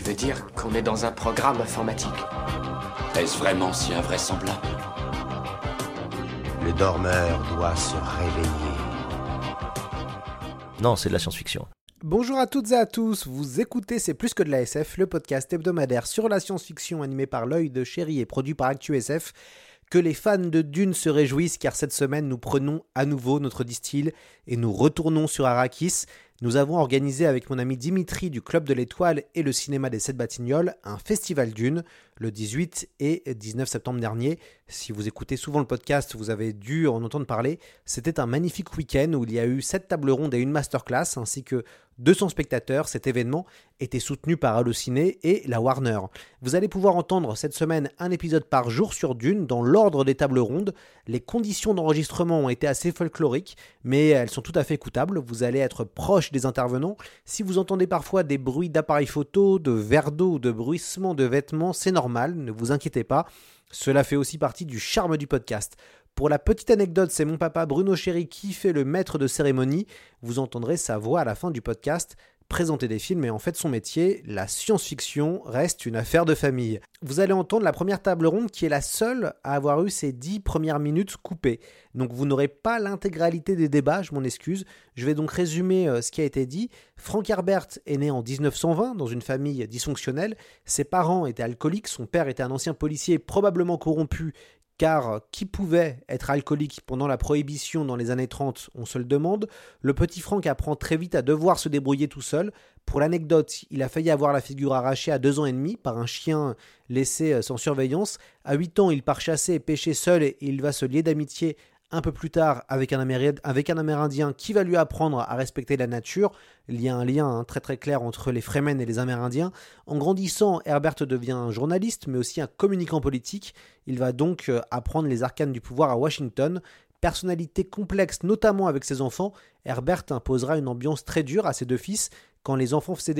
Tu veux dire qu'on est dans un programme informatique Est-ce vraiment si invraisemblable Le dormeur doit se réveiller. Non, c'est de la science-fiction. Bonjour à toutes et à tous, vous écoutez C'est plus que de la SF, le podcast hebdomadaire sur la science-fiction animé par l'œil de chéri et produit par ActuSF. Que les fans de Dune se réjouissent car cette semaine nous prenons à nouveau notre distill et nous retournons sur Arrakis. Nous avons organisé avec mon ami Dimitri du Club de l'Étoile et le cinéma des Sept Batignolles un festival d'une le 18 et 19 septembre dernier. Si vous écoutez souvent le podcast, vous avez dû en entendre parler. C'était un magnifique week-end où il y a eu 7 tables rondes et une masterclass ainsi que 200 spectateurs. Cet événement était soutenu par Allociné et la Warner. Vous allez pouvoir entendre cette semaine un épisode par jour sur Dune dans l'ordre des tables rondes. Les conditions d'enregistrement ont été assez folkloriques, mais elles sont tout à fait écoutables. Vous allez être proche des intervenants. Si vous entendez parfois des bruits d'appareils photo, de verre d'eau de bruissement de vêtements, c'est normal, ne vous inquiétez pas. Cela fait aussi partie du charme du podcast. Pour la petite anecdote, c'est mon papa Bruno Chéry qui fait le maître de cérémonie. Vous entendrez sa voix à la fin du podcast présenter des films et en fait son métier, la science-fiction, reste une affaire de famille. Vous allez entendre la première table ronde qui est la seule à avoir eu ses dix premières minutes coupées. Donc vous n'aurez pas l'intégralité des débats, je m'en excuse. Je vais donc résumer euh, ce qui a été dit. Frank Herbert est né en 1920 dans une famille dysfonctionnelle. Ses parents étaient alcooliques, son père était un ancien policier probablement corrompu car qui pouvait être alcoolique pendant la prohibition dans les années 30, on se le demande. Le petit Franck apprend très vite à devoir se débrouiller tout seul. Pour l'anecdote, il a failli avoir la figure arrachée à deux ans et demi par un chien laissé euh, sans surveillance. À 8 ans, il part chasser et pêcher seul et il va se lier d'amitié un peu plus tard avec un, Amérindien qui va lui apprendre à respecter la nature. Il y a un lien hein, très très clair entre les Fremen et les Amérindiens. En grandissant, Herbert devient un journaliste mais aussi un communicant politique. Il va donc euh, apprendre les arcanes du pouvoir à Washington. Personnalité complexe notamment avec ses enfants, Herbert imposera une ambiance très dure à ses deux fils quand les, enfants faisaient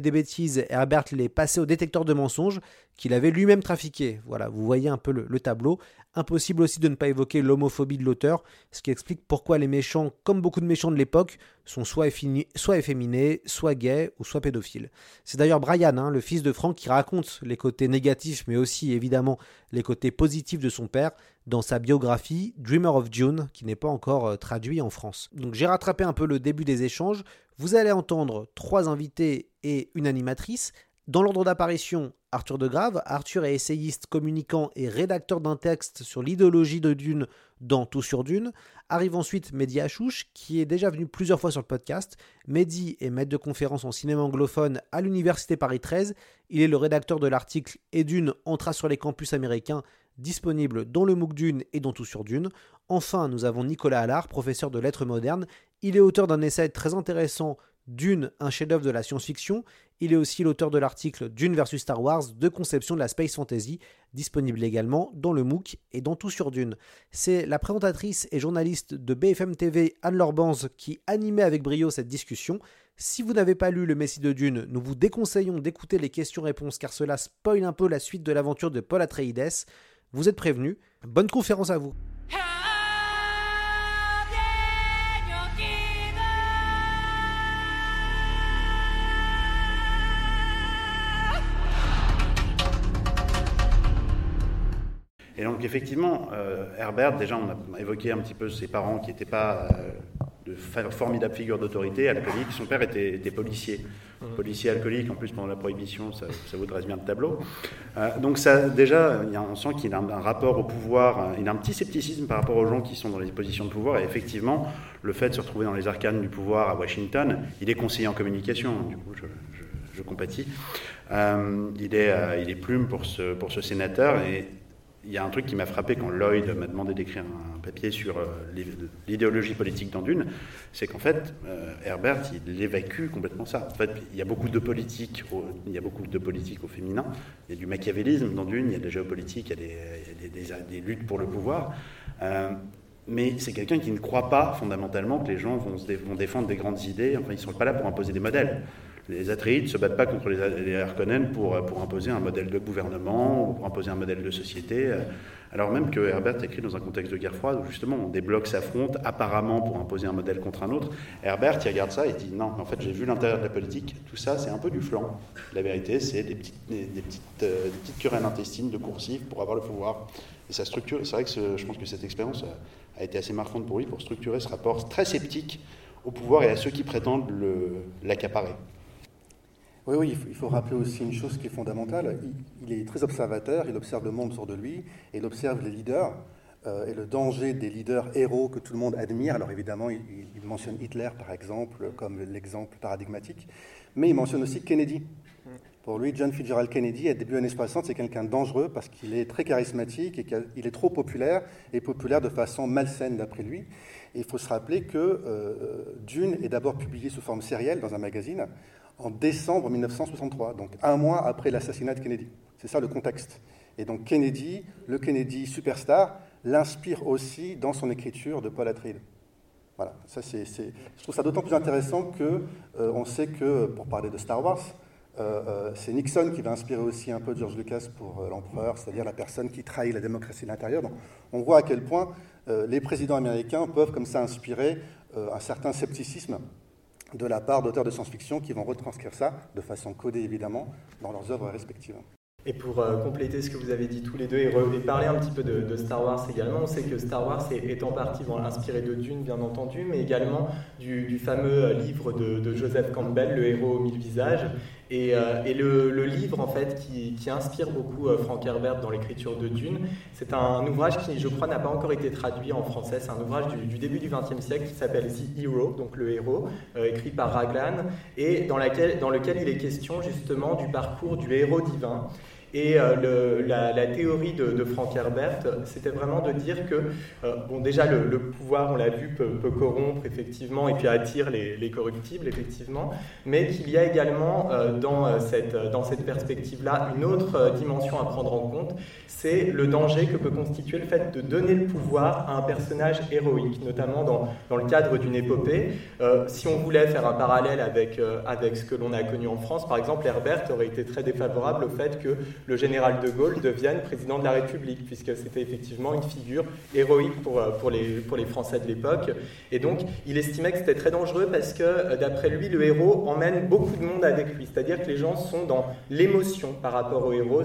des, bêtises, Herbert les passait au détecteur de mensonges qu'il avait lui-même trafiqué. Voilà, vous voyez un peu le, tableau. Impossible aussi de ne pas évoquer l'homophobie de l'auteur, ce qui explique pourquoi les méchants, comme beaucoup de méchants de l'époque, sont soit, soit efféminés, soit gays ou soit pédophiles. C'est d'ailleurs Brian, hein, le fils de Frank, qui raconte les côtés négatifs, mais aussi évidemment les côtés positifs de son père dans sa biographie Dreamer of June, qui n'est pas encore euh, traduit en France. Donc j'ai rattrapé un peu le début des échanges. Vous allez entendre trois invités et une animatrice. Dans l'ordre d'apparition, Arthur de Grave. Arthur est essayiste, communicant et rédacteur d'un texte sur l'idéologie de Dune dans Tout sur Dune. Arrive ensuite Mehdi Achouche, qui est déjà venu plusieurs fois sur le podcast. Mehdi est maître de conférence en cinéma anglophone à l'Université Paris 13. Il est le rédacteur de l'article Et Dune entra sur les campus américains disponible dans le MOOC Dune et dans Tout sur Dune. Enfin, nous avons Nicolas Allard, professeur de lettres modernes. Il est auteur d'un essai très intéressant Dune, un chef-d'œuvre de la science-fiction. Il est aussi l'auteur de l'article Dune versus Star Wars, de conception de la space fantasy, disponible également dans le MOOC et dans Tout sur Dune. C'est la présentatrice et journaliste de BFM TV, Anne-Laure Banz, qui animait avec brio cette discussion. Si vous n'avez pas lu Le Messie de Dune, nous vous déconseillons d'écouter les questions-réponses car cela spoil un peu la suite de l'aventure de Paul Atreides. Vous êtes prévenus. Bonne conférence à vous. Effectivement, euh, Herbert, déjà on a évoqué un petit peu ses parents qui n'étaient pas euh, de formidables figures d'autorité, alcooliques. Son père était, policier, mmh. policier alcoolique, en plus pendant la prohibition, ça, ça vous dresse bien le tableau. Euh, donc ça, déjà, on sent qu'il a un, rapport au pouvoir, il a un petit scepticisme par rapport aux gens qui sont dans les positions de pouvoir, et effectivement, le fait de se retrouver dans les arcanes du pouvoir à Washington, il est conseiller en communication, du coup je, je, compatis. Il, est, il est plume pour ce, pour ce sénateur, et il y a un truc qui m'a frappé quand Lloyd m'a demandé d'écrire un papier sur euh, l'idéologie politique dans Dune, c'est qu'en fait, euh, Herbert, il évacue complètement ça. En fait, il y a beaucoup de politique, au, il y a beaucoup de politique au féminin, il y a du machiavélisme dans Dune, il y a de la géopolitique, il y a des, luttes pour le pouvoir. Euh, mais c'est quelqu'un qui ne croit pas fondamentalement que les gens vont, vont défendre des grandes idées. Enfin, ils ne sont pas là pour imposer des modèles. Les Atreides ne se battent pas contre les, Harkonnen pour, imposer un modèle de gouvernement ou pour imposer un modèle de société, euh, alors même que Herbert écrit dans un contexte de guerre froide où justement des blocs s'affrontent apparemment pour imposer un modèle contre un autre. Herbert, regarde ça et dit non, en fait j'ai vu l'intérieur de la politique, tout ça c'est un peu du flanc. La vérité c'est des petites, des, euh, querelles intestines de coursives pour avoir le pouvoir. Et ça structure, c'est vrai que je pense que cette expérience a, a été assez marquante pour lui pour structurer ce rapport très sceptique au pouvoir et à ceux qui prétendent l'accaparer. Oui, oui, il faut, rappeler aussi une chose qui est fondamentale. Il, est très observateur, il observe le monde autour de lui, il observe les leaders euh, et le danger des leaders héros que tout le monde admire. Alors évidemment, il, mentionne Hitler, par exemple, comme l'exemple paradigmatique, mais il mentionne aussi Kennedy. Pour lui, John Fitzgerald Kennedy, à début années 60, c'est quelqu'un de dangereux parce qu'il est très charismatique et qu'il est trop populaire, et populaire de façon malsaine d'après lui. Et il faut se rappeler que euh, Dune est d'abord publié sous forme sérielle dans un magazine, en décembre 1963, donc un mois après l'assassinat de Kennedy. C'est ça le contexte. Et donc Kennedy, le Kennedy superstar, l'inspire aussi dans son écriture de Paul Atreides. Voilà, ça c'est, je trouve ça d'autant plus intéressant que euh, on sait que, pour parler de Star Wars, euh, euh, c'est Nixon qui va inspirer aussi un peu George Lucas pour l'empereur, c'est-à-dire la personne qui trahit la démocratie de l'intérieur. Donc on voit à quel point les présidents américains peuvent comme ça inspirer un certain scepticisme de la part d'auteurs de science-fiction qui vont retranscrire ça, de façon codée évidemment, dans leurs œuvres respectives. Et pour euh, compléter ce que vous avez dit tous les deux et, parler un petit peu de, Star Wars également, on sait que Star Wars est, en partie inspiré de Dune, bien entendu, mais également du, fameux euh, livre de, Joseph Campbell, Le héros aux mille visages. Et, euh, le, livre, en fait, qui, inspire beaucoup Frank Herbert dans l'écriture de Dune, c'est un ouvrage qui, je crois, n'a pas encore été traduit en français. C'est un ouvrage du, début du XXe siècle qui s'appelle The Hero, donc le héros, écrit par Raglan, et dans lequel il est question justement du parcours du héros divin. Et euh, la, théorie de, Frank Herbert, c'était vraiment de dire que, euh, bon, déjà, le, pouvoir, on l'a vu, peut, corrompre, effectivement, et puis attire les, corruptibles, effectivement, mais qu'il y a également, euh, dans cette, dans cette perspective-là, une autre dimension à prendre en compte, c'est le danger que peut constituer le fait de donner le pouvoir à un personnage héroïque, notamment dans, dans le cadre d'une épopée. si on voulait faire un parallèle avec, avec ce que l'on a connu en France, par exemple, Herbert aurait été très défavorable au fait que le général de Gaulle devienne président de la République, puisque c'était effectivement une figure héroïque pour, euh, pour, les, pour les Français de l'époque. Et donc, il estimait que c'était très dangereux parce que, euh, d'après lui, le héros emmène beaucoup de monde avec lui. C'est-à-dire que les gens sont dans l'émotion par rapport au héros,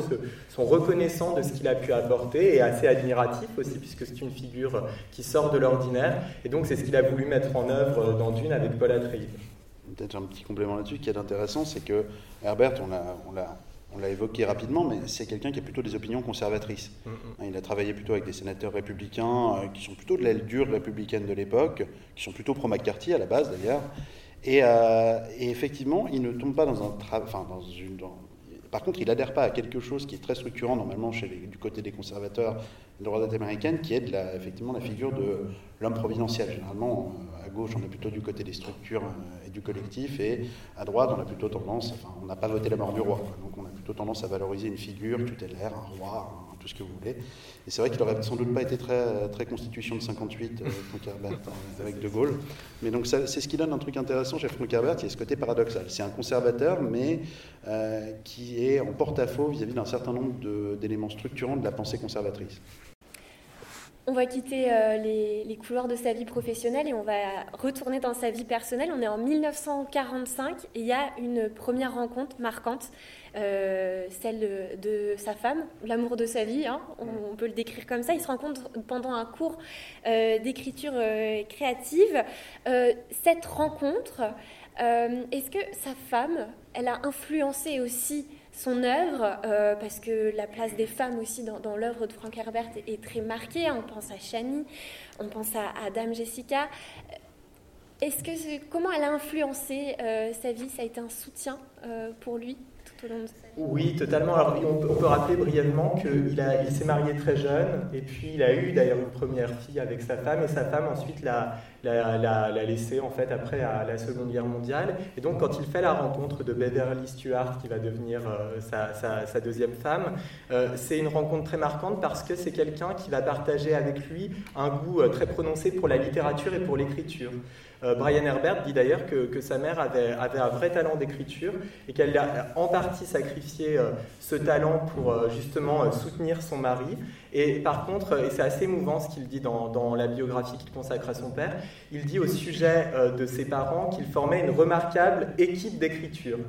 sont reconnaissants de ce qu'il a pu apporter et assez admiratifs aussi, puisque c'est une figure qui sort de l'ordinaire. Et donc, c'est ce qu'il a voulu mettre en œuvre dans Dune avec Paul Atreides. Peut-être un petit complément là-dessus. Qui est intéressant, c'est que Herbert, on l'a on l'a évoqué rapidement, mais c'est quelqu'un qui a plutôt des opinions conservatrices. Mm, mm. Il a travaillé plutôt avec des sénateurs républicains euh, qui sont plutôt de l'aile dure républicaine de l'époque, qui sont plutôt pro-McCarthy à la base d'ailleurs. Et, euh, effectivement, il ne tombe pas dans un enfin, dans une. Par contre, il n'adhère pas à quelque chose qui est très structurant normalement chez du côté des conservateurs de droite américaine, qui est la, effectivement la figure de l'homme providentiel. Généralement, euh, à gauche, on est plutôt du côté des structures et du collectif, et à droite, on a plutôt tendance, enfin, on n'a pas voté la mort du roi, donc on a tendance à valoriser une figure tutélaire, un roi, tout ce que vous voulez. Et c'est vrai qu'il n'aurait sans doute pas été très, très constitution de 58, euh, Herbert, euh, avec De Gaulle. Mais donc c'est ce qui donne un truc intéressant chez Frank Herbert, qui est ce côté paradoxal. C'est un conservateur, mais euh, qui est en porte-à-faux vis-à-vis d'un certain nombre d'éléments structurants de la pensée conservatrice. On va quitter euh, les, couloirs de sa vie professionnelle et on va retourner dans sa vie personnelle. On est en 1945 et il y a une première rencontre marquante, euh, celle de, sa femme, l'amour de sa vie, hein. on, peut le décrire comme ça. Ils se rencontrent pendant un cours euh, d'écriture créative. cette rencontre, est-ce que sa femme, elle a influencé aussi son œuvre, euh, parce que la place des femmes aussi dans, l'œuvre de Frank Herbert est, très marquée. On pense à Shani, on pense à, Dame Jessica. Est-ce que comment elle a influencé euh, sa vie? Ça a été un soutien euh, pour lui? Sa Oui, totalement. Alors, on, peut, rappeler brièvement qu'il il s'est marié très jeune, et puis il a eu d'ailleurs une première fille avec sa femme, et sa femme ensuite l'a laissé en fait après la Seconde Guerre mondiale. Et donc, quand il fait la rencontre de Beverly Stuart, qui va devenir euh, sa, sa, deuxième femme, euh, c'est une rencontre très marquante parce que c'est quelqu'un qui va partager avec lui un goût euh, très prononcé pour la littérature et pour l'écriture. Euh, Brian Herbert dit d'ailleurs que, sa mère avait, avait, un vrai talent d'écriture et qu'elle a en partie sacrifié euh, ce talent pour euh, justement soutenir son mari. Et par contre, et c'est assez émouvant ce qu'il dit dans, la biographie qu'il consacre à son père, il dit au sujet de ses parents qu'ils formaient une remarquable équipe d'écriture.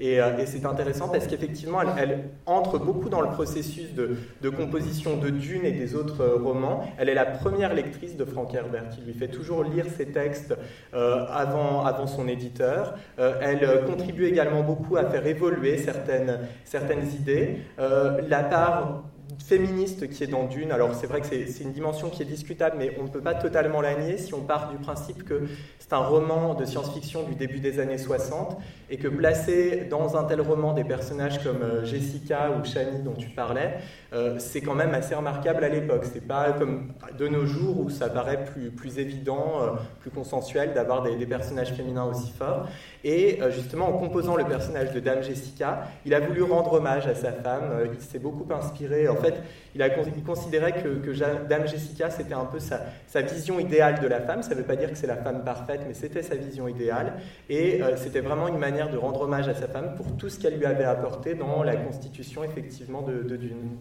et, c'est intéressant parce qu'effectivement, elle, entre beaucoup dans le processus de, de, composition de Dune et des autres romans. Elle est la première lectrice de Frank Herbert, qui lui fait toujours lire ses textes euh, avant, avant son éditeur. Euh, elle contribue également beaucoup à faire évoluer certaines, certaines idées. Euh, la part féministe qui est dans Dune. Alors c'est vrai que c'est une dimension qui est discutable, mais on ne peut pas totalement la nier si on part du principe que c'est un roman de science-fiction du début des années 60 et que placer dans un tel roman des personnages comme euh, Jessica ou Shani dont tu parlais, euh, c'est quand même assez remarquable à l'époque. C'est pas comme de nos jours où ça paraît plus, plus évident, euh, plus consensuel d'avoir des, personnages féminins aussi forts. Et justement, en composant le personnage de Dame Jessica, il a voulu rendre hommage à sa femme. il s'est beaucoup inspiré. En fait, il, considérait que, Dame Jessica, c'était un peu sa, vision idéale de la femme. Ça ne veut pas dire que c'est la femme parfaite, mais c'était sa vision idéale. Et c'était vraiment une manière de rendre hommage à sa femme pour tout ce qu'elle lui avait apporté dans la constitution effectivement de, Dune.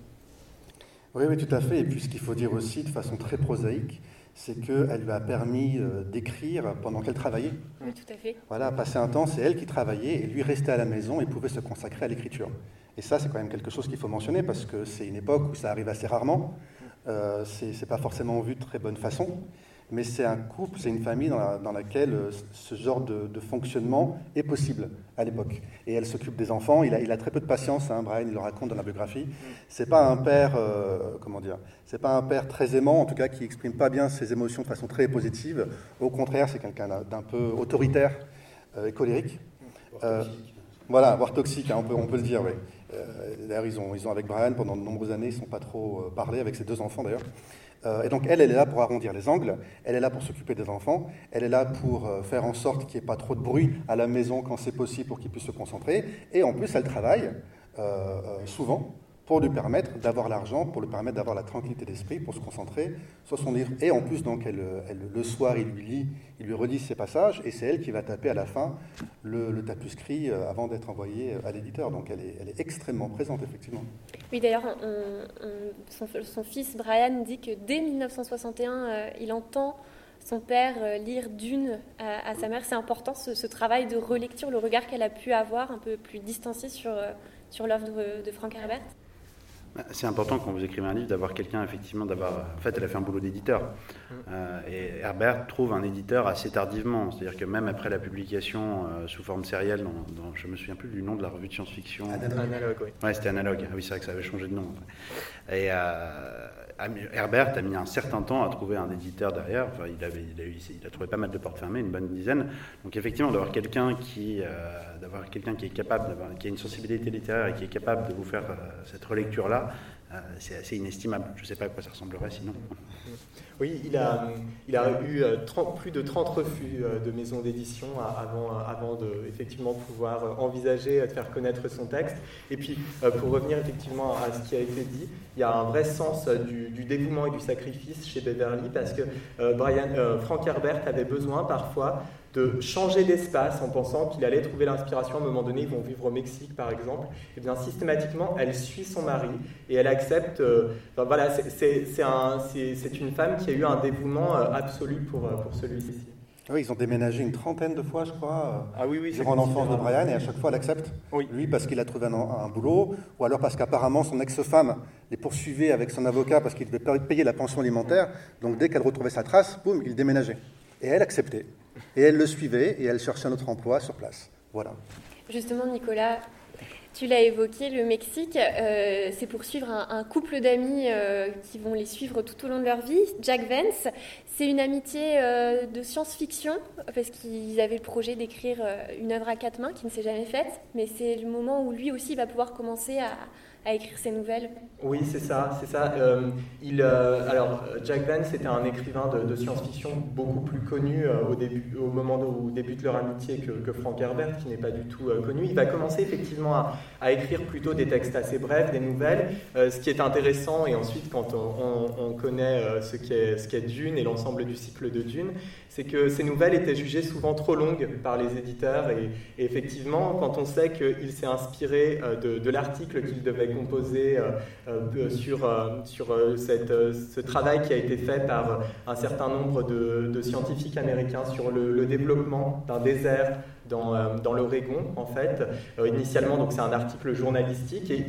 Oui, oui, tout à fait. Et puis ce qu'il faut dire aussi de façon très prosaïque, c'est qu'elle lui a permis euh, d'écrire pendant qu'elle travaillait. Oui, tout à fait. Voilà, passer un temps, c'est elle qui travaillait et lui restait à la maison et pouvait se consacrer à l'écriture. Et ça, c'est quand même quelque chose qu'il faut mentionner parce que c'est une époque où ça arrive assez rarement. Euh, c'est pas forcément vu de très bonne façon mais c'est un couple, c'est une famille dans, laquelle euh, ce genre de, fonctionnement est possible à l'époque. Et elle s'occupe des enfants. Il a, il a, très peu de patience. Hein, Brian, il le raconte dans la biographie. C'est pas un père, euh, comment dire, c'est pas un père très aimant, en tout cas qui exprime pas bien ses émotions de façon très positive. Au contraire, c'est quelqu'un d'un peu autoritaire euh, et colérique. voilà, voire toxique, hein, on, peut, on peut le dire. Oui. d'ailleurs, ils ont, ils ont avec Brian pendant de nombreuses années, ils ne sont pas trop parlé avec ses deux enfants d'ailleurs. Euh, et donc elle, elle est là pour arrondir les angles, elle est là pour s'occuper des enfants, elle est là pour euh, faire en sorte qu'il n'y ait pas trop de bruit à la maison quand c'est possible pour qu'ils puissent se concentrer. Et en plus, elle travaille euh, souvent pour lui permettre d'avoir l'argent, pour lui permettre d'avoir la tranquillité d'esprit, pour se concentrer sur son livre. Et en plus, donc, elle, le soir, il lui lit, il lui redit ses passages, et c'est elle qui va taper à la fin le, tapuscrit euh, avant d'être envoyé à l'éditeur. Donc elle est, extrêmement présente, effectivement. Oui, d'ailleurs, son, fils Brian dit que dès 1961, euh, il entend son père euh, lire Dune à, sa mère. C'est important ce, travail de relecture, le regard qu'elle a pu avoir un peu plus distancié sur, sur l'œuvre de, de Frank Herbert? Bah, c'est important quand vous écrivez un livre d'avoir quelqu'un, effectivement, d'avoir. En fait, elle a fait un boulot d'éditeur. Mm. Euh, et Herbert trouve un éditeur assez tardivement. C'est-à-dire que même après la publication euh, sous forme sérielle, dans, je ne me souviens plus du nom de la revue de science-fiction. Analogue, oui. Ouais, c'était Analogue. Ah oui, c'est vrai que ça avait changé de nom. Et euh, Herbert a mis un certain temps à trouver un éditeur derrière. Enfin, il, avait, il, a trouvé pas mal de portes fermées, une bonne dizaine. Donc, effectivement, d'avoir quelqu'un qui, d'avoir quelqu'un qui est capable, qui a une sensibilité littéraire et qui est capable de vous faire cette relecture-là, euh, c'est assez inestimable. Je ne sais pas à quoi ça ressemblerait sinon. Oui, il a, eu 30, euh, plus de 30 refus euh, de maisons d'édition avant, avant de effectivement pouvoir envisager de faire connaître son texte. Et puis, pour revenir effectivement à ce qui a été dit, il y a un vrai sens du, du dévouement et du sacrifice chez Beverly parce que Brian, Frank Herbert avait besoin parfois de changer d'espace en pensant qu'il allait trouver l'inspiration à un moment donné, ils vont vivre au Mexique par exemple, et eh bien systématiquement elle suit son mari et elle accepte, euh, voilà, c'est une femme qui a eu un dévouement euh, absolu pour, euh, pour celui-ci. Oui, ils ont déménagé une trentaine de fois, je crois, ah, oui, oui, durant l'enfance de Brian, et à chaque fois, elle accepte. Lui, parce qu'il a trouvé un, boulot, ou alors parce qu'apparemment, son ex-femme les poursuivait avec son avocat parce qu'il devait payer la pension alimentaire. Donc, dès qu'elle retrouvait sa trace, boum, il déménageait. Et elle acceptait. Et elle le suivait et elle cherchait un autre emploi sur place. Voilà. Justement, Nicolas, Tu l'as évoqué, le Mexique, euh, c'est pour suivre un, couple d'amis euh, qui vont les suivre tout au long de leur vie. Jack Vance, c'est une amitié euh, de science-fiction, parce qu'ils avaient le projet d'écrire une œuvre à quatre mains qui ne s'est jamais faite, mais c'est le moment où lui aussi va pouvoir commencer à, à écrire ses nouvelles. Oui, c'est ça, c'est ça. Euh, il, euh, alors, Jack Vance était un écrivain de, science-fiction beaucoup plus connu euh, au, début, au moment où débute leur amitié que, Frank Herbert, qui n'est pas du tout connu. Il va commencer effectivement à, écrire plutôt des textes assez brefs, des nouvelles. ce qui est intéressant, et ensuite quand on, connaît ce qu'est Dune et l'ensemble du cycle de Dune, c'est que ces nouvelles étaient jugées souvent trop longues par les éditeurs. Et, effectivement, quand on sait qu'il s'est inspiré de, de l'article qu'il devait composé euh, euh, sur, euh, sur cette, ce travail qui a été fait par un certain nombre de, scientifiques américains sur le développement d'un désert dans, euh, dans l'Oregon, en fait. Euh, initialement, c'est un article journalistique, et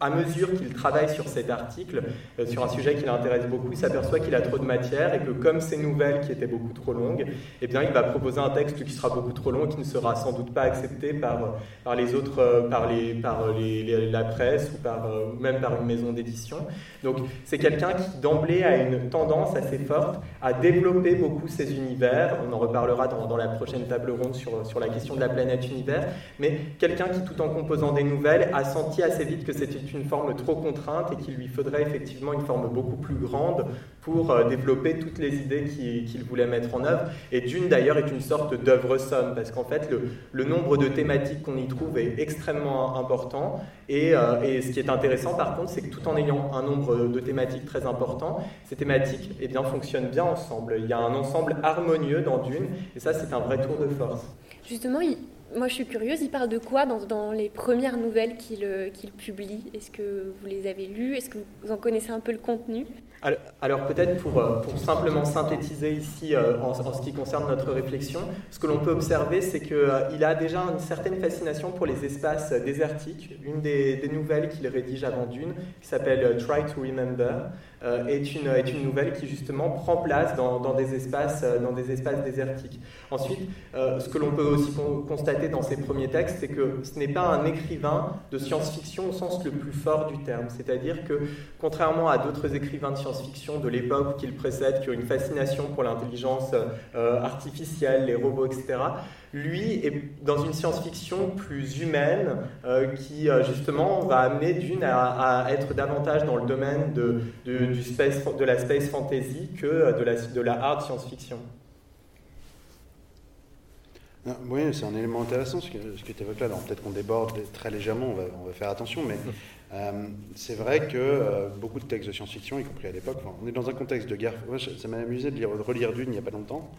à mesure qu'il travaille sur cet article, euh, sur un sujet qui l'intéresse beaucoup, il s'aperçoit qu'il a trop de matière et que comme ces nouvelles qui étaient beaucoup trop longues, eh bien, il va proposer un texte qui sera beaucoup trop long et qui ne sera sans doute pas accepté par, par les autres, par, les, par les, la presse ou par, même par une maison d'édition. Donc, c'est quelqu'un qui d'emblée a une tendance assez forte à développer beaucoup ses univers. On en reparlera dans, dans la prochaine table ronde sur, sur la question de la planète univers, mais quelqu'un qui, tout en composant des nouvelles, a senti assez vite que c'était une forme trop contrainte et qu'il lui faudrait effectivement une forme beaucoup plus grande pour euh, développer toutes les idées qu'il voulait mettre en œuvre. Et Dune, d'ailleurs, est une sorte d'œuvre somme, parce qu'en fait, le, nombre de thématiques qu'on y trouve est extrêmement important. Et, euh, et, ce qui est intéressant, par contre, c'est que tout en ayant un nombre de thématiques très important, ces thématiques eh bien, fonctionnent bien ensemble. Il y a un ensemble harmonieux dans Dune, et ça, c'est un vrai tour de force. Justement, moi je suis curieuse, il parle de quoi dans, les premières nouvelles qu'il publie? Est-ce que vous les avez lues? Est-ce que vous en connaissez un peu le contenu? Alors, peut-être pour, euh, pour, simplement synthétiser ici euh, en, ce qui concerne notre réflexion, ce que l'on peut observer, c'est qu'il euh, a déjà une certaine fascination pour les espaces désertiques. Une des, nouvelles qu'il rédige avant d'une, qui s'appelle Try to Remember, est, une, nouvelle qui justement prend place dans, des, espaces, dans des espaces désertiques. Ensuite, ce que l'on peut aussi constater dans ses premiers textes, c'est que ce n'est pas un écrivain de science-fiction au sens le plus fort du terme. C'est-à-dire que, contrairement à d'autres écrivains de science-fiction de l'époque qui le précèdent, qui ont une fascination pour l'intelligence artificielle, les robots, etc., lui est dans une science-fiction plus humaine euh, qui euh, justement va amener d'une à, être davantage dans le domaine de, du space, de la space fantasy que de la, de la hard science-fiction. Ah, oui, c'est un élément intéressant ce que, que tu évoques là. Peut-être qu'on déborde très légèrement, on va, on va faire attention, mais euh, c'est vrai que beaucoup de textes de science-fiction, y compris à l'époque, on est dans un contexte de guerre. ça m'a amusé de, lire, de relire Dune il n'y a pas longtemps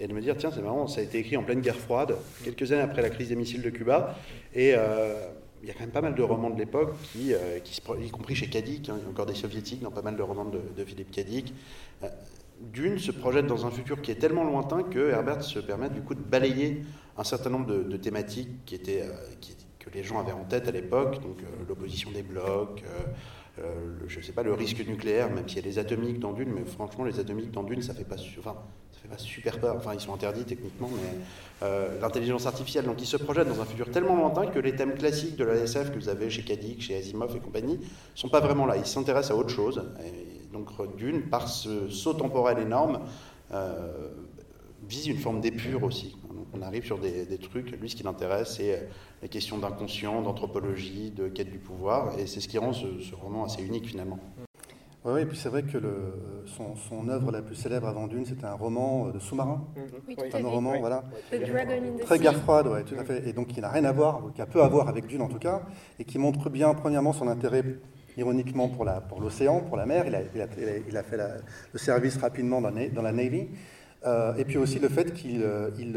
et de me dire tiens c'est marrant ça a été écrit en pleine guerre froide quelques années après la crise des missiles de Cuba et euh, il y a quand même pas mal de romans de l'époque qui, euh, y compris chez Kadik, hein, il y a encore des soviétiques dans pas mal de romans de, Philippe Kadik. Euh, Dune se projette dans un futur qui est tellement lointain que Herbert se permet du coup de balayer un certain nombre de, thématiques qui étaient, les gens avaient en tête à l'époque, donc l'opposition des blocs, je ne sais pas, le risque nucléaire, même s'il y a des atomiques dans Dune, mais franchement, les atomiques dans Dune, ça fait pas. Enfin, pas super peur, enfin ils sont interdits techniquement, mais euh, l'intelligence artificielle, donc ils se projettent dans un futur tellement lointain que les thèmes classiques de la SF que vous avez chez Kadik, chez Asimov et compagnie, sont pas vraiment là, ils s'intéressent à autre chose. Donc d'une, par ce saut temporel énorme, euh, vise une forme d'épure aussi. On arrive sur des, trucs, lui ce qui l'intéresse, c'est euh, les questions d'inconscient, d'anthropologie, de quête du pouvoir, et c'est ce qui rend ce roman assez unique finalement. Oui, et puis c'est vrai que le, son, son, œuvre la plus célèbre avant Dune, c'était un roman euh, de sous-marin. Mhm. Oui, un roman, voilà. The Très guerre froide, ouais, tout à fait. Et donc qui n'a rien à voir, qui a peu à voir avec Dune en tout cas, et qui montre bien, premièrement, son intérêt ironiquement pour l'océan, pour, pour, la mer. Il a, il a, il a fait le service rapidement dans, dans la Navy. Euh, et puis aussi le fait qu'il, euh, il,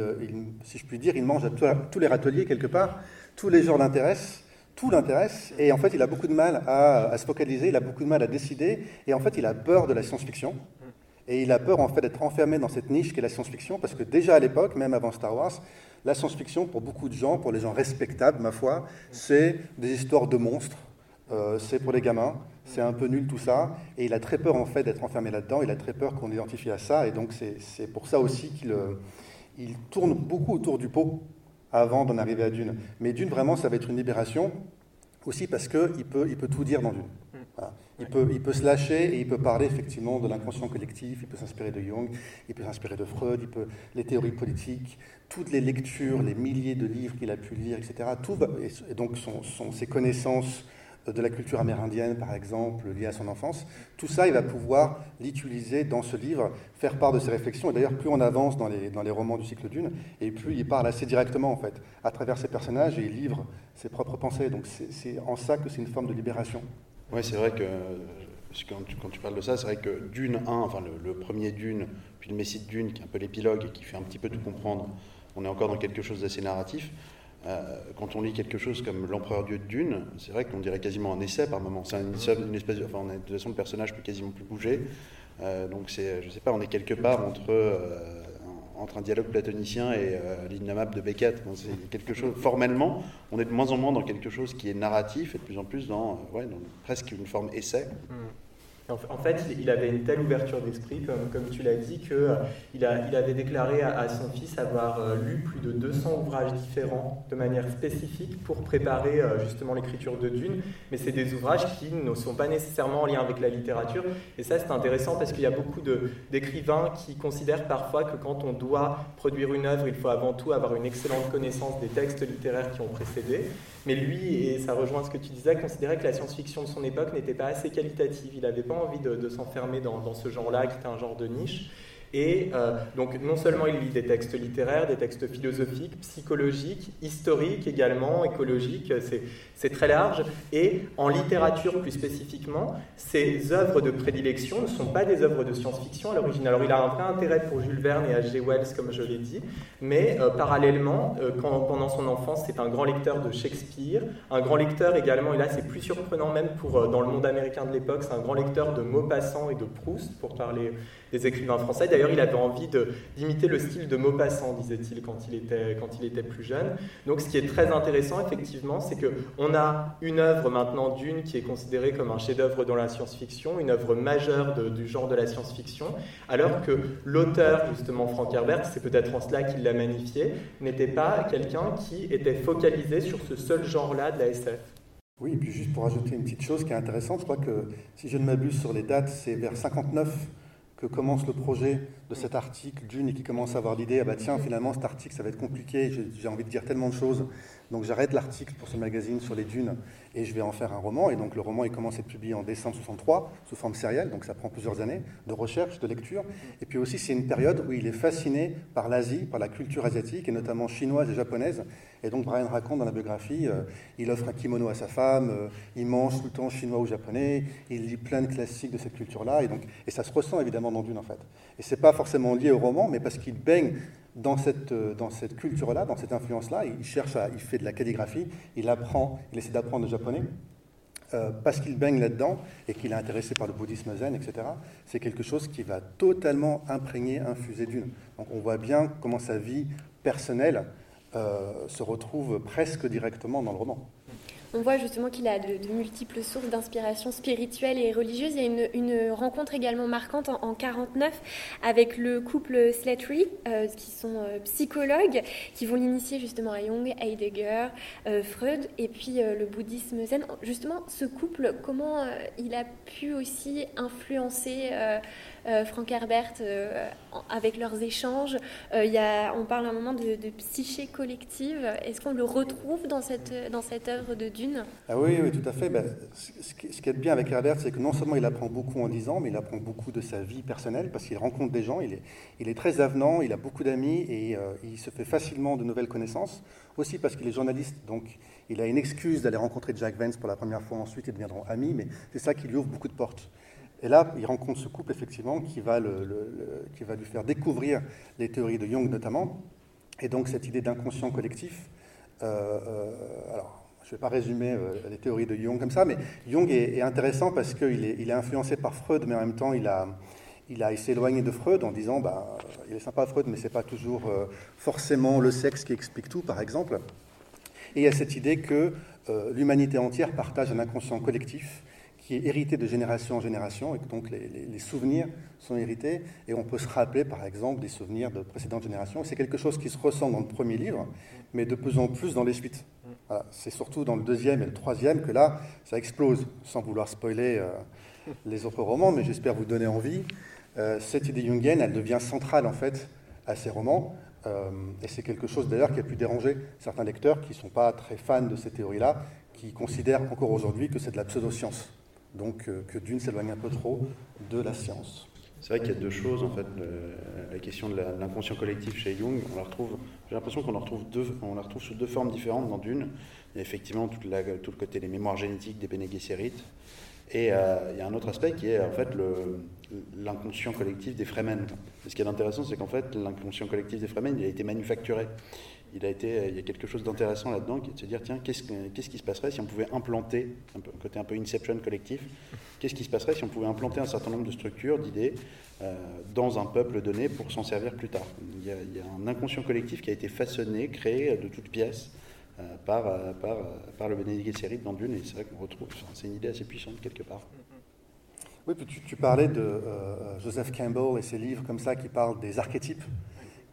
si je puis dire, il mange à tous les râteliers quelque part. Tous les gens l'intéressent tout l'intéresse, et en fait, il a beaucoup de mal à, se focaliser, il a beaucoup de mal à décider, et en fait, il a peur de la science-fiction, et il a peur en fait d'être enfermé dans cette niche qu'est la science-fiction, parce que déjà à l'époque, même avant Star Wars, la science-fiction, pour beaucoup de gens, pour les gens respectables, ma foi, c'est des histoires de monstres, euh, c'est pour les gamins, c'est un peu nul tout ça, et il a très peur en fait d'être enfermé là-dedans, il a très peur qu'on l'identifie à ça, et donc c'est pour ça aussi qu'il euh, il tourne beaucoup autour du pot avant d'en arriver à Dune. Mais Dune, vraiment, ça va être une libération. aussi parce qu'il peut, il peut tout dire dans Dune. Il, peut, il peut se lâcher et il peut parler effectivement de l'inconscient collectif, il peut s'inspirer de Jung, il peut s'inspirer de Freud, il peut, les théories politiques, toutes les lectures, les milliers de livres qu'il a pu lire, etc. Tout et donc son, ses connaissances de la culture amérindienne, par exemple, liées à son enfance, tout ça, il va pouvoir l'utiliser dans ce livre, faire part de ses réflexions. Et d'ailleurs, plus on avance dans les, dans les romans du cycle d'une, et plus il parle assez directement, en fait, à travers ses personnages, et il livre ses propres pensées. Donc c'est en ça que c'est une forme de libération. Oui, c'est vrai que quand tu, parles de ça, c'est vrai que Dune 1, enfin le, premier Dune, puis le Messie de Dune, qui est un peu l'épilogue et qui fait un petit peu tout comprendre, on est encore dans quelque chose d'assez narratif. Euh, quand on lit quelque chose comme L'Empereur Dieu de Dune, c'est vrai qu'on dirait quasiment un essai par moment. C'est une, une, espèce de, enfin, de façon, le personnage peut quasiment plus bouger. Euh, donc c'est, je sais pas, on est quelque part entre euh, entre un dialogue platonicien et euh, l'innommable de Beckett. quelque chose, formellement, on est de moins en moins dans quelque chose qui est narratif et de plus en plus dans, ouais, dans presque une forme essai. En fait, il avait une telle ouverture d'esprit, comme, comme, tu l'as dit, qu'il euh, il avait déclaré à, son fils avoir euh, lu plus de 200 ouvrages différents de manière spécifique pour préparer euh, justement l'écriture de Dune. Mais c'est des ouvrages qui ne sont pas nécessairement en lien avec la littérature. Et ça, c'est intéressant parce qu'il y a beaucoup d'écrivains qui considèrent parfois que quand on doit produire une œuvre, il faut avant tout avoir une excellente connaissance des textes littéraires qui ont précédé. Mais lui, et ça rejoint ce que tu disais, considérait que la science-fiction de son époque n'était pas assez qualitative. Il n'avait pas envie de, s'enfermer dans, ce genre-là, qui était un genre de niche. Et euh, donc non seulement il lit des textes littéraires, des textes philosophiques, psychologiques, historiques également, écologiques, c'est très large. Et en littérature plus spécifiquement, ses œuvres de prédilection ne sont pas des œuvres de science-fiction à l'origine. Alors il a un vrai intérêt pour Jules Verne et H.G. Wells, comme je l'ai dit, mais euh, parallèlement, euh, pendant son enfance, c'est un grand lecteur de Shakespeare, un grand lecteur également, et là c'est plus surprenant même pour, dans le monde américain de l'époque, c'est un grand lecteur de Maupassant et de Proust, pour parler des écrivains français. Il avait envie d'imiter le style de Maupassant, disait-il, quand, il était, plus jeune. Donc, ce qui est très intéressant, effectivement, c'est qu'on a une œuvre maintenant d'une qui est considérée comme un chef-d'œuvre dans la science-fiction, une œuvre majeure du genre de la science-fiction, alors que l'auteur, justement, Frank Herbert, c'est peut-être en cela qu'il l'a magnifié, n'était pas quelqu'un qui était focalisé sur ce seul genre-là de la SF. Oui, et puis juste pour ajouter une petite chose qui est intéressante, je crois que si je ne m'abuse sur les dates, c'est vers 59 que commence le projet de cet article d'une et qui commence à avoir l'idée, ah bah tiens, finalement cet article ça va être compliqué, j'ai envie de dire tellement de choses, donc j'arrête l'article pour ce magazine sur les dunes et je vais en faire un roman. Et donc le roman il commence à être publié en décembre 63 sous forme sérielle, donc ça prend plusieurs années de recherche, de lecture. Et puis aussi c'est une période où il est fasciné par l'Asie, par la culture asiatique et notamment chinoise et japonaise. Et donc Brian raconte dans la biographie, euh, il offre un kimono à sa femme, euh, il mange tout le temps chinois ou japonais, il lit plein de classiques de cette culture-là. Et, donc, et ça se ressent évidemment dans Dune en fait. Et c'est pas forcément lié au roman, mais parce qu'il baigne dans cette, euh, dans cette culture-là, dans cette influence-là. Il cherche à, il fait de la calligraphie, il apprend, il essaie d'apprendre le japonais. Euh, parce qu'il baigne là-dedans et qu'il est intéressé par le bouddhisme zen, etc., c'est quelque chose qui va totalement imprégner, infuser d'une. Donc on voit bien comment sa vie personnelle euh, se retrouve presque directement dans le roman on voit justement qu'il a de, multiples sources d'inspiration spirituelle et religieuse. Il y a une, rencontre également marquante en, 1949 avec le couple Slattery, euh, qui sont euh, psychologues, qui vont l'initier justement à Jung, Heidegger, euh, Freud, et puis le bouddhisme zen. Justement, ce couple, comment il a pu aussi influencer euh, Frank Herbert, euh, avec leurs échanges. Euh, on parle un moment de, psyché collective. Est-ce qu'on le retrouve dans cette, œuvre de Dune? Ah oui, oui, tout à fait. Ben, ce, qui, est bien avec Herbert, c'est que non seulement il apprend beaucoup en lisant, mais il apprend beaucoup de sa vie personnelle parce qu'il rencontre des gens. Il est très avenant, il a beaucoup d'amis et il se fait facilement de nouvelles connaissances. Aussi parce qu'il est journaliste, donc il a une excuse d'aller rencontrer Jack Vance pour la première fois ensuite, ils deviendront amis, mais c'est ça qui lui ouvre beaucoup de portes. Et là, il rencontre ce couple, effectivement, qui va, lui faire découvrir les théories de Jung, notamment. Et donc, cette idée d'inconscient collectif. Euh, euh, alors, je ne vais pas résumer euh, les théories de Jung comme ça, mais Jung est, intéressant parce qu'il est, influencé par Freud, mais en même temps, il a, il, a, de Freud en disant bah, il est sympa Freud, mais ce n'est pas toujours forcément le sexe qui explique tout, par exemple. Et il y a cette idée que l'humanité entière partage un inconscient collectif qui est hérité de génération en génération, et que donc les, souvenirs sont hérités, et on peut se rappeler par exemple des souvenirs de précédentes générations. C'est quelque chose qui se ressent dans le premier livre, mais de plus en plus dans les suites. C'est surtout dans le deuxième et le troisième que là, ça explose, sans vouloir spoiler euh, les autres romans, mais j'espère vous donner envie. Euh, cette idée jungienne, elle devient centrale en fait à ces romans, euh, et c'est quelque chose d'ailleurs qui a pu déranger certains lecteurs qui ne sont pas très fans de ces théories-là, qui considèrent encore aujourd'hui que c'est de la pseudoscience donc euh, que Dune s'éloigne un peu trop de la science. C'est vrai qu'il y a deux choses, en fait. la question de l'inconscient collectif chez Jung, on la retrouve, j'ai l'impression qu'on la retrouve sous deux formes différentes dans Dune. Il y a effectivement tout, le côté des mémoires génétiques des Bene Gesserit, et euh, il y a un autre aspect qui est en fait l'inconscient collectif des Fremen. ce qui est intéressant, c'est qu'en fait, l'inconscient collectif des Fremen, il a été manufacturé il, a été, il y a quelque chose d'intéressant là-dedans, qui est de se dire, tiens, qu'est-ce, qui se passerait si on pouvait implanter, un, côté un peu inception collectif, qu'est-ce qui se passerait si on pouvait implanter un certain nombre de structures, d'idées, euh, dans un peuple donné pour s'en servir plus tard il y, a, un inconscient collectif qui a été façonné, créé de toutes pièces euh, par, euh, le Bénédicte Série dans Dune, et c'est vrai qu'on retrouve, c'est une idée assez puissante quelque part. Oui, tu parlais de Joseph Campbell et ses livres comme ça qui parlent des archétypes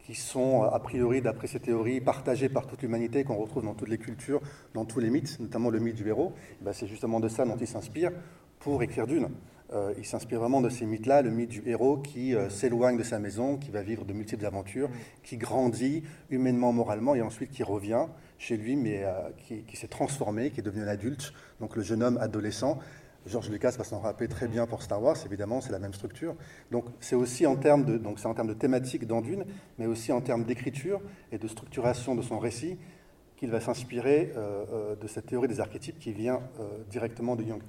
qui sont, a priori, d'après ces théories, partagées par toute l'humanité, qu'on retrouve dans toutes les cultures, dans tous les mythes, notamment le mythe du héros, eh ben, c'est justement de ça dont il s'inspire pour écrire Dune. Euh, il s'inspire vraiment de ces mythes-là, le mythe du héros qui euh, s'éloigne de sa maison, qui va vivre de multiples aventures, qui grandit humainement, moralement, et ensuite qui revient chez lui, mais euh, qui, qui s'est transformé, qui est devenu un adulte, donc le jeune homme adolescent, George Lucas va s'en rappeler très bien pour Star Wars, évidemment, c'est la même structure. Donc c'est aussi en termes de, donc en termes de thématique dans mais aussi en termes d'écriture et de structuration de son récit qu'il va s'inspirer euh, euh, de cette théorie des archétypes qui vient euh, directement de Jung.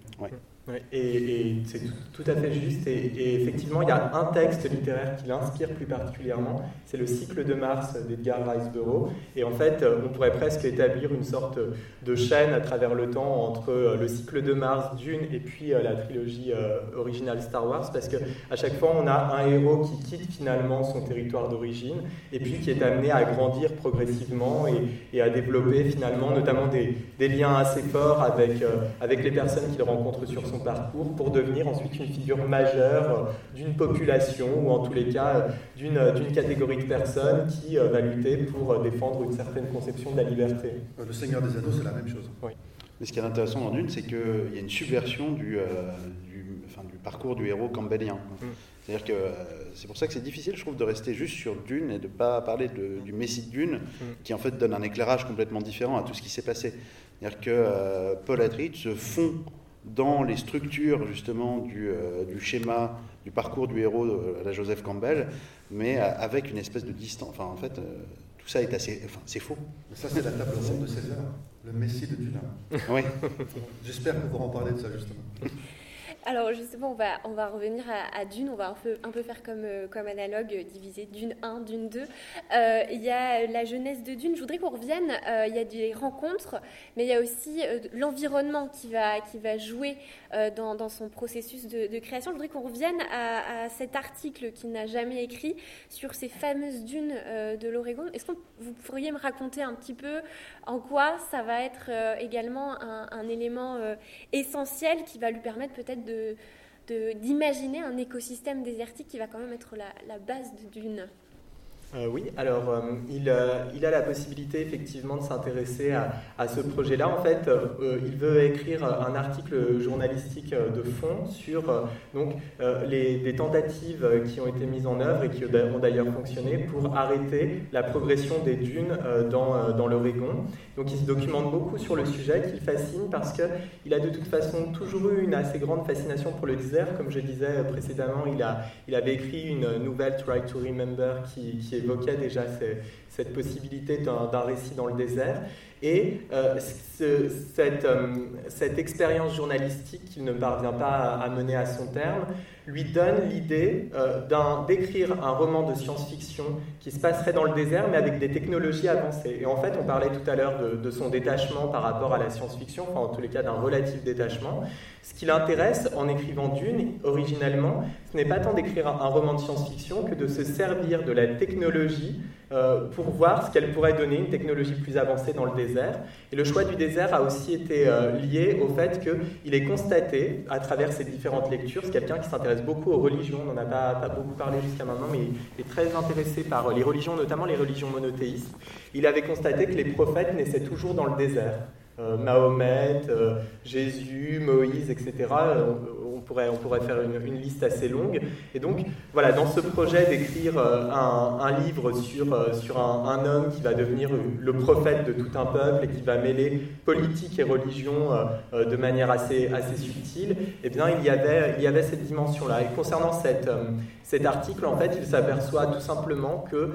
Et, c'est tout, à fait juste. Et, effectivement, il y a un texte littéraire qui l'inspire plus particulièrement. C'est le cycle de Mars d'Edgar Rice Burroughs. Et en fait, on pourrait presque établir une sorte de chaîne à travers le temps entre le cycle de Mars, Dune, et puis la trilogie originale Star Wars, parce que à chaque fois, on a un héros qui quitte finalement son territoire d'origine, et puis qui est amené à grandir progressivement et, à développer finalement notamment des, liens assez forts avec, euh, avec les personnes qu'il rencontre sur son parcours pour devenir ensuite une figure majeure euh, d'une population ou en tous les cas euh, d'une catégorie de personnes qui va lutter pour défendre une certaine conception de la liberté. Le Seigneur des Anneaux, c'est la même chose. Oui. Mais ce qui est intéressant dans Dune, c'est qu'il y a une subversion du, du, enfin, du, parcours du héros campbellien. Mm. C'est-à-dire que euh, c'est pour ça que c'est difficile, je trouve, de rester juste sur Dune et de ne pas parler du Messie de Dune, mm. qui en fait donne un éclairage complètement différent à tout ce qui s'est passé. C'est-à-dire que euh, Paul Atreides se fond dans les structures justement du, euh, du, schéma, du parcours du héros à la Joseph Campbell, mais avec une espèce de distance. Enfin, en fait, tout ça est assez. Enfin, c'est faux. Mais ça, c'est la table ronde de César, le Messie de Dune. oui. J'espère pourra en parler de ça justement. Alors justement, on va, on va revenir à, Dune, on va un peu, un peu faire comme, euh, comme analogue, euh, diviser Dune 1, Dune 2. Euh, il y a la jeunesse de Dune, je voudrais qu'on revienne, il y a des rencontres, mais il y a aussi l'environnement qui va, qui va jouer dans, dans, son processus de, création. Je voudrais qu'on revienne à, cet article qu'il n'a jamais écrit sur ces fameuses dunes de l'Oregon. Est-ce que vous pourriez me raconter un petit peu en quoi ça va être également un, un élément essentiel qui va lui permettre peut-être de d'imaginer un écosystème désertique qui va quand même être la, base d'une euh, oui, alors euh, il, euh, il, a la possibilité effectivement de s'intéresser à, ce projet-là. En fait, il veut écrire un article journalistique de fond sur donc, les, des tentatives qui ont été mises en œuvre et qui ont d'ailleurs fonctionné pour arrêter la progression des dunes dans, l'Oregon. Donc il se documente beaucoup sur le sujet, qui le fascine parce qu'il a de toute façon toujours eu une assez grande fascination pour le désert. Comme je disais précédemment, il, a, il avait écrit une nouvelle Try to Remember qui, qui est évoquait déjà cette possibilité d'un récit dans le désert. Et euh, cette, euh, cette, expérience journalistique qu'il ne parvient pas à, mener à son terme lui donne l'idée euh, d'écrire un roman de science-fiction qui se passerait dans le désert, mais avec des technologies avancées. Et en fait, on parlait tout à l'heure de, de, son détachement par rapport à la science-fiction, enfin en tous les cas d'un relatif détachement. Ce qui l'intéresse en écrivant Dune, originellement, ce n'est pas tant d'écrire un, roman de science-fiction que de se servir de la technologie euh, pour voir ce qu'elle pourrait donner, une technologie plus avancée dans le désert. Et le choix du désert a aussi été euh, lié au fait qu'il est constaté, à travers ses différentes lectures, c'est quelqu'un qui s'intéresse beaucoup aux religions, on n'en a pas, beaucoup parlé jusqu'à maintenant, mais il est très intéressé par les religions, notamment les religions monothéistes. Il avait constaté que les prophètes naissaient toujours dans le désert. Euh, Mahomet, Jésus, Moïse, etc on pourrait faire une, liste assez longue. Et donc, voilà, dans ce projet d'écrire euh, un, livre sur, euh, sur un, homme qui va devenir le prophète de tout un peuple et qui va mêler politique et religion euh, de manière assez, assez subtile, eh bien, il y avait, il y avait cette dimension-là. Et concernant cet article, en fait, il s'aperçoit tout simplement que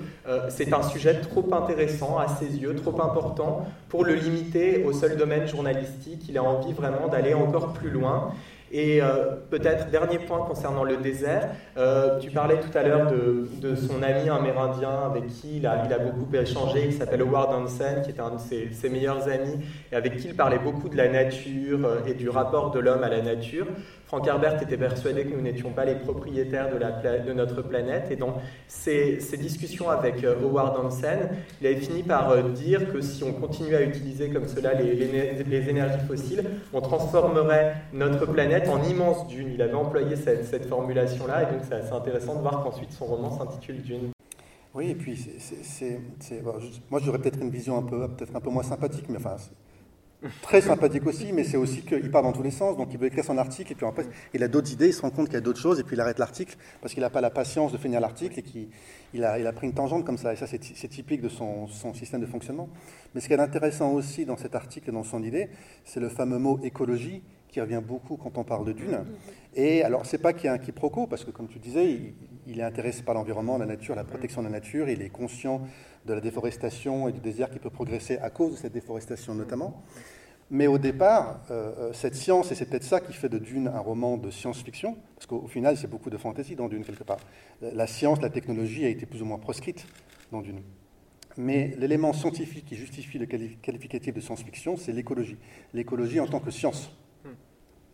c'est un sujet trop intéressant à ses yeux, trop important pour le limiter au seul domaine journalistique. Il a envie vraiment d'aller encore plus loin. Et euh, peut-être, dernier point concernant le désert, euh, tu parlais tout à l'heure de, de, son ami amérindien avec qui il a, il a beaucoup échangé, qui s'appelle Howard Hansen, qui est un de ses, ses, meilleurs amis, et avec qui il parlait beaucoup de la nature euh, et du rapport de l'homme à la nature. Frank Herbert était persuadé que nous n'étions pas les propriétaires de, notre planète. Et dans ces discussions avec euh, Howard Hansen, il avait fini par euh, dire que si on continuait à utiliser comme cela les, énergies fossiles, on transformerait notre planète en immense dune. Il avait employé cette, formulation-là, et donc c'est assez intéressant de voir qu'ensuite son roman s'intitule Dune. Oui, et puis moi j'aurais peut-être une vision un peu, peut-être un peu moins sympathique, mais enfin Très sympathique aussi, mais c'est aussi qu'il part dans tous les sens. Donc il veut écrire son article, et puis fait, il a d'autres idées, il se rend compte qu'il y a d'autres choses, et puis il arrête l'article, parce qu'il n'a pas la patience de finir l'article, et qu'il a, il a pris une tangente comme ça. Et ça, c'est typique de son, son, système de fonctionnement. Mais ce qui est intéressant aussi dans cet article et dans son idée, c'est le fameux mot écologie, qui revient beaucoup quand on parle de dunes. Et alors, c'est pas qu'il y a un quiproquo, parce que comme tu disais, il, il est intéressé par l'environnement, la nature, la protection de la nature, il est conscient de la déforestation et du désert qui peut progresser à cause de cette déforestation notamment. Mais au départ, euh, euh, cette science, et c'est peut-être ça qui fait de Dune un roman de science-fiction, parce qu'au final, c'est beaucoup de fantaisie dans Dune, quelque part. La science, la technologie a été plus ou moins proscrite dans Dune. Mais l'élément scientifique qui justifie le qualificatif de science-fiction, c'est l'écologie. L'écologie en tant que science.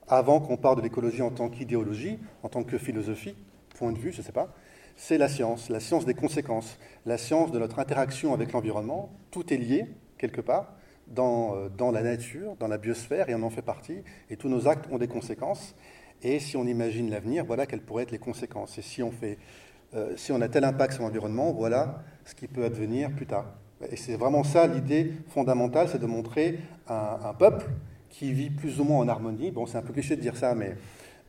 Avant qu'on parle de l'écologie en tant qu'idéologie, en tant que philosophie, point de vue, je ne sais pas, c'est la science, la science des conséquences, la science de notre interaction avec l'environnement. Tout est lié, quelque part, dans, euh, dans, la nature, dans la biosphère, et on en fait partie, et tous nos actes ont des conséquences. Et si on imagine l'avenir, voilà quelles pourraient être les conséquences. Et si on, fait, euh, si on a tel impact sur l'environnement, voilà ce qui peut advenir plus tard. Et c'est vraiment ça l'idée fondamentale, c'est de montrer un, un, peuple qui vit plus ou moins en harmonie. Bon, c'est un peu cliché de dire ça, mais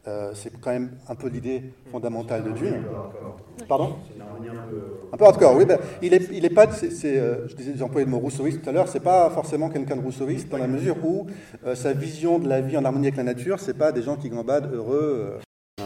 euh, c'est quand même un peu l'idée fondamentale de Dune. Pardon un peu hardcore, oui. Ben, il est, il est pas, c'est, euh, je disais, j'ai employé le mot rousseauiste tout à l'heure, c'est pas forcément quelqu'un de rousseauiste dans la mesure où euh, sa vision de la vie en harmonie avec la nature, c'est pas des gens qui gambadent heureux.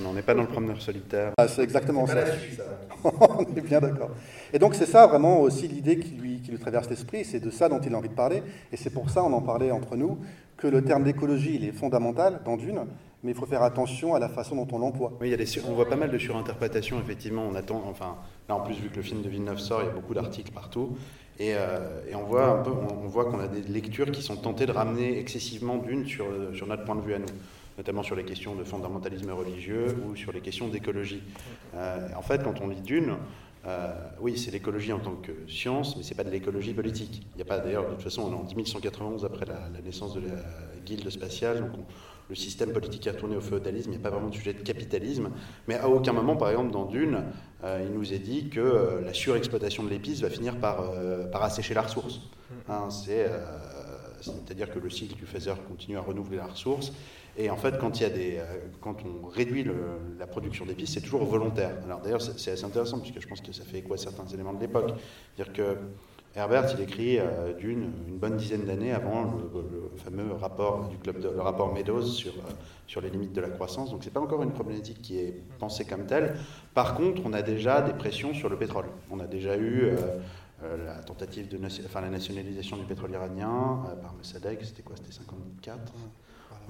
On n'est pas dans le promeneur solitaire. Ah, c'est exactement ça. on est bien d'accord. Et donc c'est ça vraiment aussi l'idée qui lui, qui lui traverse l'esprit, c'est de ça dont il a envie de parler, et c'est pour ça, on en parlait entre nous, que le terme d'écologie, il est fondamental dans Dune, mais il faut faire attention à la façon dont on l'emploie. Oui, il y a des, on voit pas mal de surinterprétations, effectivement. On attend, enfin, là en plus, vu que le film de Villeneuve sort, il y a beaucoup d'articles partout. Et, euh, et, on voit un peu, on, on voit qu'on a des lectures qui sont tentées de ramener excessivement d'une sur, sur notre point de vue à nous notamment sur les questions de fondamentalisme religieux ou sur les questions d'écologie. Euh, en fait, quand on lit Dune, euh, oui, c'est l'écologie en tant que science, mais c'est pas de l'écologie politique. Il n'y a pas d'ailleurs, de toute façon, on est en 1191 après la, naissance de la guilde spatiale, donc on, le système politique est retourné au féodalisme, il n'y a pas vraiment de sujet de capitalisme, mais à aucun moment, par exemple, dans Dune, euh, il nous est dit que la surexploitation de l'épice va finir par, par assécher la ressource. Hein, c'est-à-dire que le cycle du Phaser continue à renouveler la ressource, et en fait, quand, il y a des, quand on réduit la production d'épices, c'est toujours volontaire. Alors d'ailleurs, c'est assez intéressant, puisque je pense que ça fait écho à certains éléments de l'époque. C'est-à-dire que Herbert, il écrit euh, d'une une bonne dizaine d'années avant le, fameux rapport du club, le rapport Meadows sur, euh, sur les limites de la croissance. Donc c'est pas encore une problématique qui est pensée comme telle. Par contre, on a déjà des pressions sur le pétrole. On a déjà eu euh, euh la tentative de enfin, la nationalisation du pétrole iranien euh, par Mossadegh, c'était quoi? C'était 54.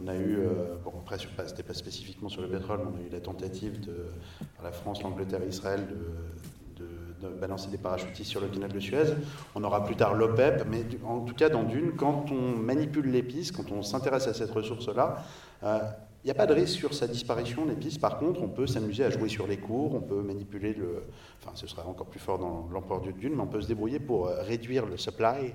On a eu, euh, bon après, c'était pas spécifiquement sur le pétrole, mais on a eu la tentative de, la France, l'Angleterre et Israël de de balancer des parachutistes sur le canal de Suez. On aura plus tard l'OPEP, mais en tout cas dans Dune, quand on manipule l'épice, quand on s'intéresse à cette ressource-là, euh, il n'y a pas de risque sur sa disparition, pistes. Par contre, on peut s'amuser à jouer sur les cours, on peut manipuler le. Enfin, ce sera encore plus fort dans l'empereur du Dune, mais on peut se débrouiller pour euh, réduire le supply,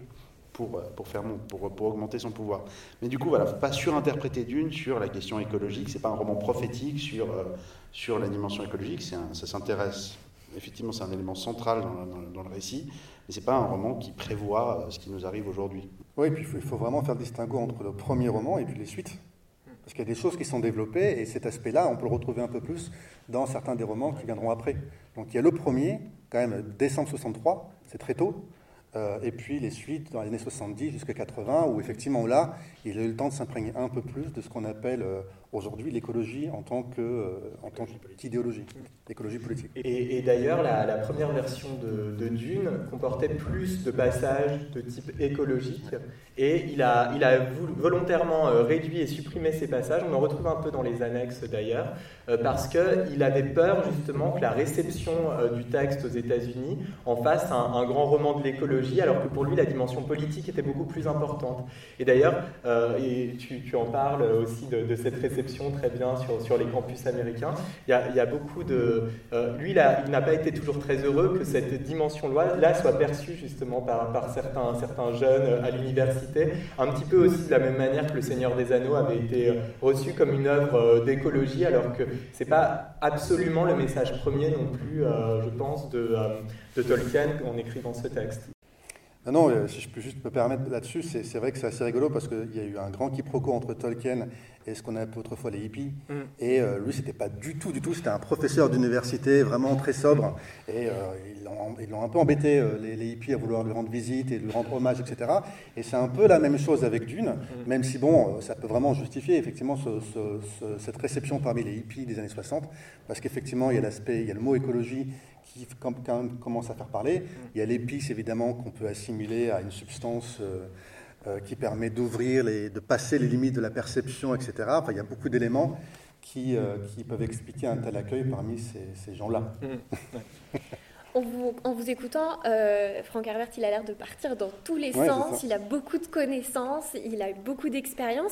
pour, euh, pour, faire, pour, pour augmenter son pouvoir. Mais du coup, voilà, faut pas surinterpréter Dune sur la question écologique. C'est pas un roman prophétique sur, euh, sur la dimension écologique. Un, ça s'intéresse. Effectivement, c'est un élément central dans, le récit, mais c'est pas un roman qui prévoit ce qui nous arrive aujourd'hui. Oui, et puis il faut, faut vraiment faire le distinguo entre le premier roman et puis les suites. Parce qu'il y a des choses qui sont développées et cet aspect-là, on peut le retrouver un peu plus dans certains des romans qui viendront après. Donc il y a le premier, quand même, décembre 63, c'est très tôt. Euh, et puis les suites dans les années 70 jusqu'à 80, où effectivement là, il a eu le temps de s'imprégner un peu plus de ce qu'on appelle euh, aujourd'hui l'écologie en tant euh, qu'idéologie, l'écologie politique. Et, d'ailleurs, la, première version de, Dune comportait plus de passages de type écologique, et il a, volontairement réduit et supprimé ces passages. On en retrouve un peu dans les annexes d'ailleurs, parce qu'il avait peur justement que la réception du texte aux États-Unis en fasse un, grand roman de l'écologie alors que pour lui, la dimension politique était beaucoup plus importante. Et d'ailleurs, euh, et tu, en parles aussi de, cette réception très bien sur, les campus américains, il y a, beaucoup de... Euh, lui, il n'a pas été toujours très heureux que cette dimension-là soit perçue justement par, certains, jeunes à l'université, un petit peu aussi de la même manière que Le Seigneur des Anneaux avait été reçu comme une œuvre euh, d'écologie, alors que c'est pas absolument le message premier non plus, je pense, de Tolkien en écrivant ce texte. Non, euh, si je peux juste me permettre là-dessus, c'est vrai que c'est assez rigolo parce qu'il y a eu un grand quiproquo entre Tolkien et ce qu'on appelait autrefois les hippies. Mm. Et euh, lui, c'était pas du tout, du tout, c'était un professeur d'université vraiment très sobre. Et euh, ils l'ont un peu embêté, les, hippies, à vouloir lui rendre visite et lui rendre hommage, etc. Et c'est un peu la même chose avec Dune, mm. même si, bon, ça peut vraiment justifier effectivement cette réception parmi les hippies des années 60, parce qu'effectivement, il y a l'aspect, il y a le mot écologie qui quand même commence à faire parler. Il y a l'épice, évidemment, qu'on peut assimiler à une substance euh, euh, qui permet d'ouvrir, de passer les limites de la perception, etc. Enfin, il y a beaucoup d'éléments qui, euh, qui, peuvent expliquer un tel accueil parmi ces, gens-là. Mmh. En vous, en vous, écoutant, Franck Herbert, il a l'air de partir dans tous les sens, il a beaucoup de connaissances, il a eu beaucoup d'expérience.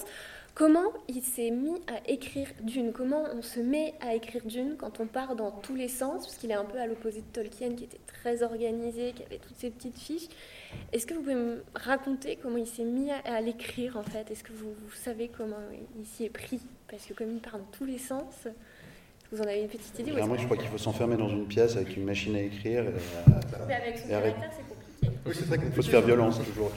Comment il s'est mis à écrire Dune? Comment on se met à écrire Dune quand on part dans tous les sens? Parce qu'il est un peu à l'opposé de Tolkien qui était très organisé, qui avait toutes ses petites fiches. Est-ce que vous pouvez me raconter comment il s'est mis à, l'écrire en fait? Est-ce que vous, savez comment il s'y est pris? Parce que comme il part dans tous les sens, vous en avez une petite idée? Moi je crois qu'il faut s'enfermer dans une pièce avec une machine à écrire. Et, Mais avec son caractère, c'est compliqué. Oui, c'est Il faut se faire violence toujours.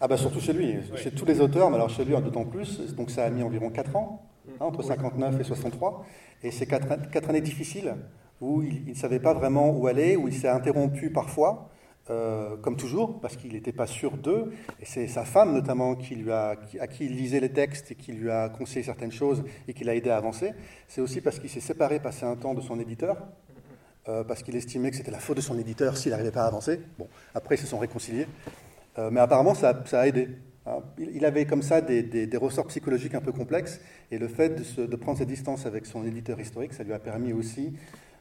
Ah bah surtout chez lui, chez tous les auteurs, mais alors chez lui d'autant plus, donc ça a mis environ 4 ans, hein, entre 59 et 63, et c'est 4, années difficiles où il ne savait pas vraiment où aller, où il s'est interrompu parfois, euh, comme toujours, parce qu'il n'était pas sûr d'eux, et c'est sa femme notamment qui lui a, à qui il lisait les textes et qui lui a conseillé certaines choses et qui l'a aidé à avancer, c'est aussi parce qu'il s'est séparé, passé un temps de son éditeur, euh, parce qu'il estimait que c'était la faute de son éditeur s'il n'arrivait pas à avancer. Bon, après ils se sont réconciliés. Euh, mais apparemment, ça, a aidé. Hein. Il avait comme ça des, ressorts psychologiques un peu complexes, et le fait de, prendre ses distances avec son éditeur historique, ça lui a permis aussi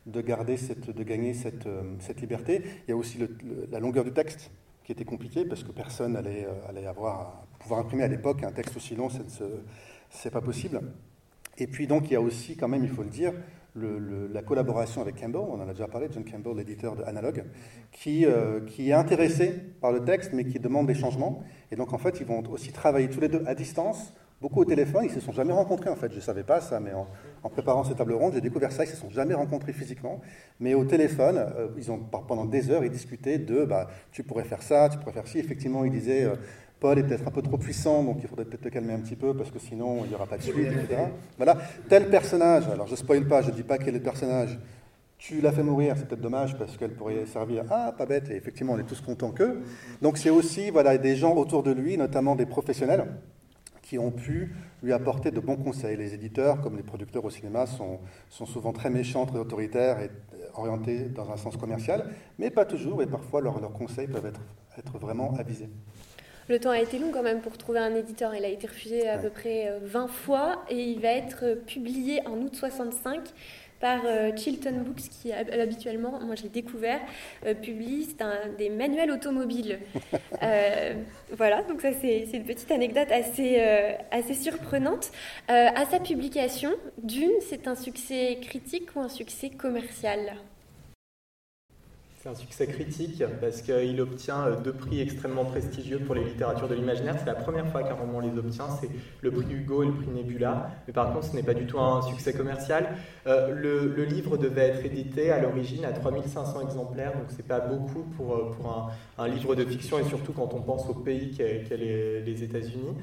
de, garder de gagner cette, euh, cette liberté. Il y a aussi la longueur du texte qui était compliquée, parce que personne allait, pouvoir imprimer à l'époque un texte aussi long, ce n'est pas possible. Et puis donc, il y a aussi, quand même, il faut le dire, la collaboration avec Campbell, on en a déjà parlé, John Campbell, l'éditeur de Analog, qui, euh, qui est intéressé par le texte, mais qui demande des changements. Et donc, en fait, ils vont aussi travailler tous les deux à distance, beaucoup au téléphone. Ils ne se sont jamais rencontrés, en fait. Je ne savais pas ça, mais en, préparant cette table ronde, j'ai découvert ça. Ils ne se sont jamais rencontrés physiquement. Mais au téléphone, euh, ils ont, pendant des heures, ils discutaient de bah, tu pourrais faire ça, tu pourrais faire ci. Effectivement, ils disaient. Euh, Paul est peut-être un peu trop puissant, donc il faudrait peut-être te calmer un petit peu, parce que sinon il n'y aura pas de suite, etc. Voilà, tel personnage, alors je spoil pas, je ne dis pas quel est le personnage, tu l'as fait mourir, c'est peut-être dommage, parce qu'elle pourrait servir, ah, pas bête, et effectivement on est tous contents qu'eux. Donc c'est aussi voilà, des gens autour de lui, notamment des professionnels, qui ont pu lui apporter de bons conseils. Les éditeurs, comme les producteurs au cinéma, sont, souvent très méchants, très autoritaires et orientés dans un sens commercial, mais pas toujours, et parfois leurs, conseils peuvent être vraiment avisés. Le temps a été long quand même pour trouver un éditeur. Il a été refusé à peu près 20 euh, fois et il va être euh, publié en août 65 par Chilton Books, qui habituellement, moi je l'ai découvert, publie un, des manuels automobiles. voilà, donc ça c'est une petite anecdote assez, assez surprenante. à sa publication, Dune, c'est un succès critique ou un succès commercial? C'est un succès critique parce qu'il obtient euh, deux prix extrêmement prestigieux pour les littératures de l'imaginaire. C'est la première fois qu'un roman les obtient, c'est le prix Hugo et le prix Nebula. Mais par contre, ce n'est pas du tout un succès commercial. Euh, le, livre devait être édité à l'origine à 3500 exemplaires, donc c'est pas beaucoup pour, euh, pour un, livre de fiction et surtout quand on pense au pays qu'est les, États-Unis.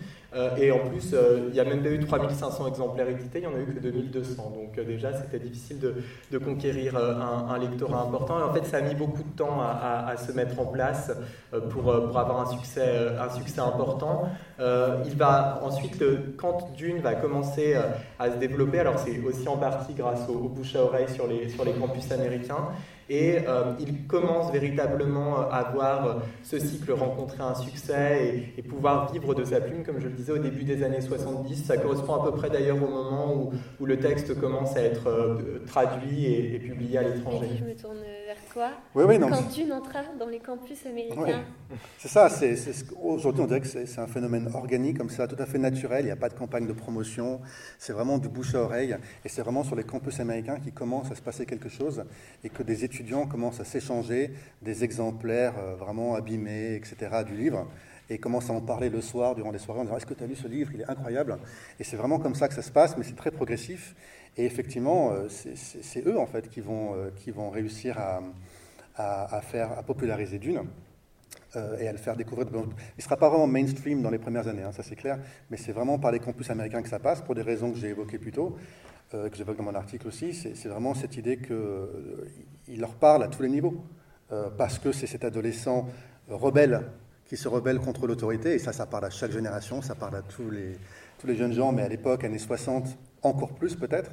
et en plus, il n'y a même pas eu 3500 exemplaires édités, il n'y en a eu que 2200. Donc déjà, c'était difficile de, de conquérir un, un, lectorat important. Et en fait, ça a mis beaucoup beaucoup de temps à, se mettre en place euh, pour, euh, pour avoir un succès, euh, un succès important. il va ensuite, quand Dune va commencer à se développer, alors c'est aussi en partie grâce au, bouche à oreille sur les, campus américains, et il commence véritablement à voir ce cycle rencontrer un succès et, pouvoir vivre de sa plume, comme je le disais au début des années 70. Ça correspond à peu près d'ailleurs au moment où, le texte commence à être traduit et, publié à l'étranger. Je me tourne toi. Oui, oui, non, Quand Dune entra dans les campus américains. C'est ça, c'est, aujourd'hui on dirait que c'est, un phénomène organique comme ça, tout à fait naturel, il n'y a pas de campagne de promotion, c'est vraiment du bouche à oreille, et c'est vraiment sur les campus américains qu'il commence à se passer quelque chose, et que des étudiants commencent à s'échanger des exemplaires euh, vraiment abîmés, etc., du livre, et commencent à en parler le soir, durant les soirées, en disant Est-ce que tu as lu ce livre? Il est incroyable. Et c'est vraiment comme ça que ça se passe, mais c'est très progressif. Et effectivement, euh, c'est eux, en fait, qui vont, euh, qui vont réussir à, à, faire, à populariser Dune. et à le faire découvrir. Il ne sera pas vraiment mainstream dans les premières années, hein, ça c'est clair, mais c'est vraiment par les campus américains que ça passe, pour des raisons que j'ai évoquées plus tôt, que j'évoque dans mon article aussi. C'est vraiment cette idée que il leur parle à tous les niveaux, euh, parce que c'est cet adolescent rebelle qui se rebelle contre l'autorité, et ça, ça parle à chaque génération, ça parle à tous les, tous les jeunes gens, mais à l'époque, années 60, encore plus peut-être.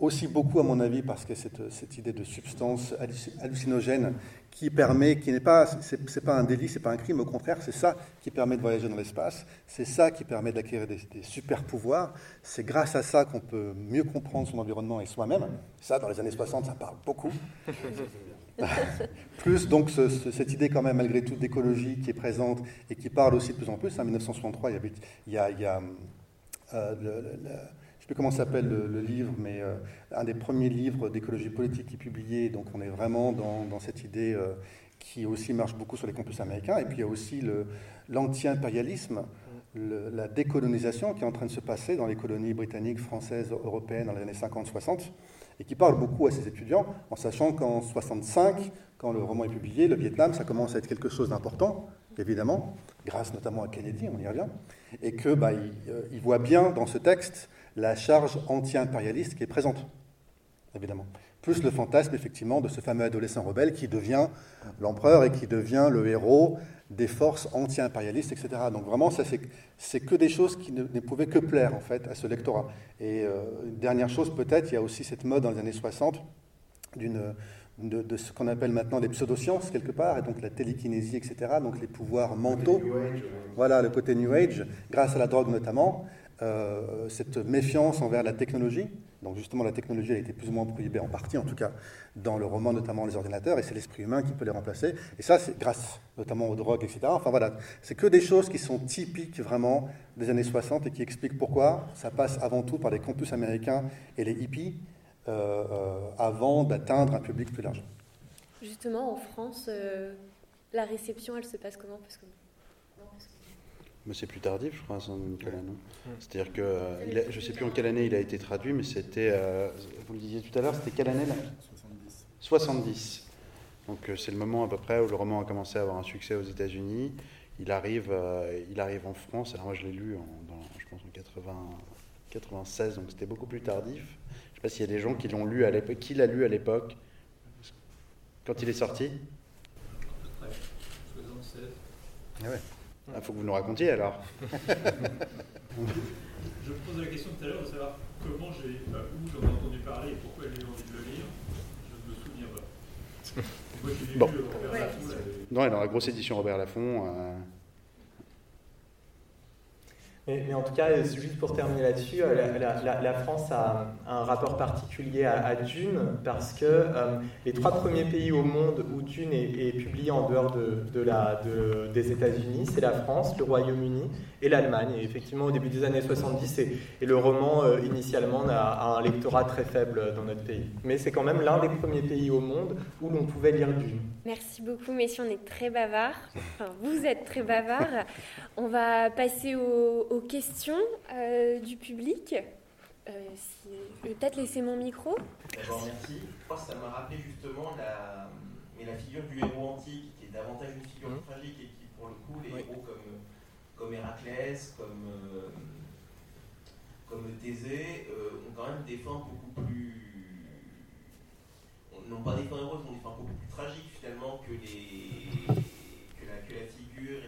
Aussi beaucoup, à mon avis, parce que cette, idée de substance hallucinogène qui permet, qui n'est pas, c'est, pas un délit, c'est pas un crime, au contraire, c'est ça qui permet de voyager dans l'espace, c'est ça qui permet d'acquérir des, super pouvoirs, c'est grâce à ça qu'on peut mieux comprendre son environnement et soi-même. Ça, dans les années 60, ça parle beaucoup. plus donc cette idée quand même malgré tout d'écologie qui est présente et qui parle aussi de plus en plus. En 1963, il y a, le comment s'appelle le, livre, mais euh, un des premiers livres d'écologie politique qui est publié. Donc on est vraiment dans, cette idée euh, qui aussi marche beaucoup sur les campus américains. Et puis il y a aussi l'anti-impérialisme, la décolonisation qui est en train de se passer dans les colonies britanniques, françaises, européennes dans les années 50-60, et qui parle beaucoup à ces étudiants, en sachant qu'en 65, quand le roman est publié, le Vietnam, ça commence à être quelque chose d'important, évidemment, grâce notamment à Kennedy, on y revient, et que bah, euh, il voit bien dans ce texte la charge anti-impérialiste qui est présente, évidemment. Plus le fantasme, effectivement, de ce fameux adolescent rebelle qui devient l'empereur et qui devient le héros des forces anti-impérialistes, etc. Donc vraiment, ça, c'est que des choses qui ne, pouvaient que plaire, en fait, à ce lectorat. Et euh, une dernière chose, peut-être, il y a aussi cette mode dans les années 60 d'une de, de, ce qu'on appelle maintenant les pseudosciences, quelque part, et donc la télékinésie, etc., donc les pouvoirs mentaux. Voilà, le côté New Age, grâce à la drogue notamment. Euh, cette méfiance envers la technologie. Donc justement, la technologie a été plus ou moins prohibée, en partie en tout cas, dans le roman, notamment les ordinateurs, et c'est l'esprit humain qui peut les remplacer. Et ça, c'est grâce notamment aux drogues, etc. Enfin voilà, c'est que des choses qui sont typiques vraiment des années 60 et qui expliquent pourquoi ça passe avant tout par les campus américains et les hippies euh, euh, avant d'atteindre un public plus large. Justement, en France, la réception, elle se passe comment? Parce que mais c'est plus tardif, je crois, Nicolas. C'est-à-dire que, euh, je ne sais plus en quelle année il a été traduit, mais c'était, euh, vous le disiez tout à l'heure, c'était quelle année là? 70. 70. Donc euh, c'est le moment à peu près où le roman a commencé à avoir un succès aux États-Unis. Il arrive, il arrive en France. Alors moi je l'ai lu en, je pense en 80, 96, donc c'était beaucoup plus tardif. Je ne sais pas s'il y a des gens qui l'ont lu à l'époque. Qui l'a lu à l'époque Quand il est sorti? Ouais, 76. Ah ouais. Il ah, faut que vous nous racontiez alors. je me posais la question tout à l'heure de savoir comment j'ai, bah, où j'en ai entendu parler et pourquoi j'ai eu envie de le lire. Je ne me souviens pas. Moi, j'ai bon. lu Robert ouais. Laffont. Non, dans la grosse édition Robert Laffont. Euh... Mais, en tout cas, juste pour terminer là-dessus, euh, la, France a un rapport particulier à, Dune parce que euh, les trois premiers pays au monde où Dune est, publié en dehors des États-Unis, c'est la France, le Royaume-Uni et l'Allemagne. Et effectivement, au début des années 70, et, le roman, euh, initialement, a, un lectorat très faible dans notre pays. Mais c'est quand même l'un des premiers pays au monde où l'on pouvait lire Dune. Merci beaucoup, messieurs, on est très bavards. Enfin, vous êtes très bavards. On va passer aux, questions euh, du public. Euh, je vais peut-être laisser mon micro. D'abord, merci. Moi, ça m'a rappelé justement la, mais la figure du héros antique, qui est davantage une figure mmh. tragique et qui, pour le coup, les héros comme, comme Héraclès, comme, euh, comme Thésée, ont quand même des fins beaucoup plus. n'ont pas des fins heureuses, ont des fins beaucoup plus tragiques finalement que, les, que, la, que la figure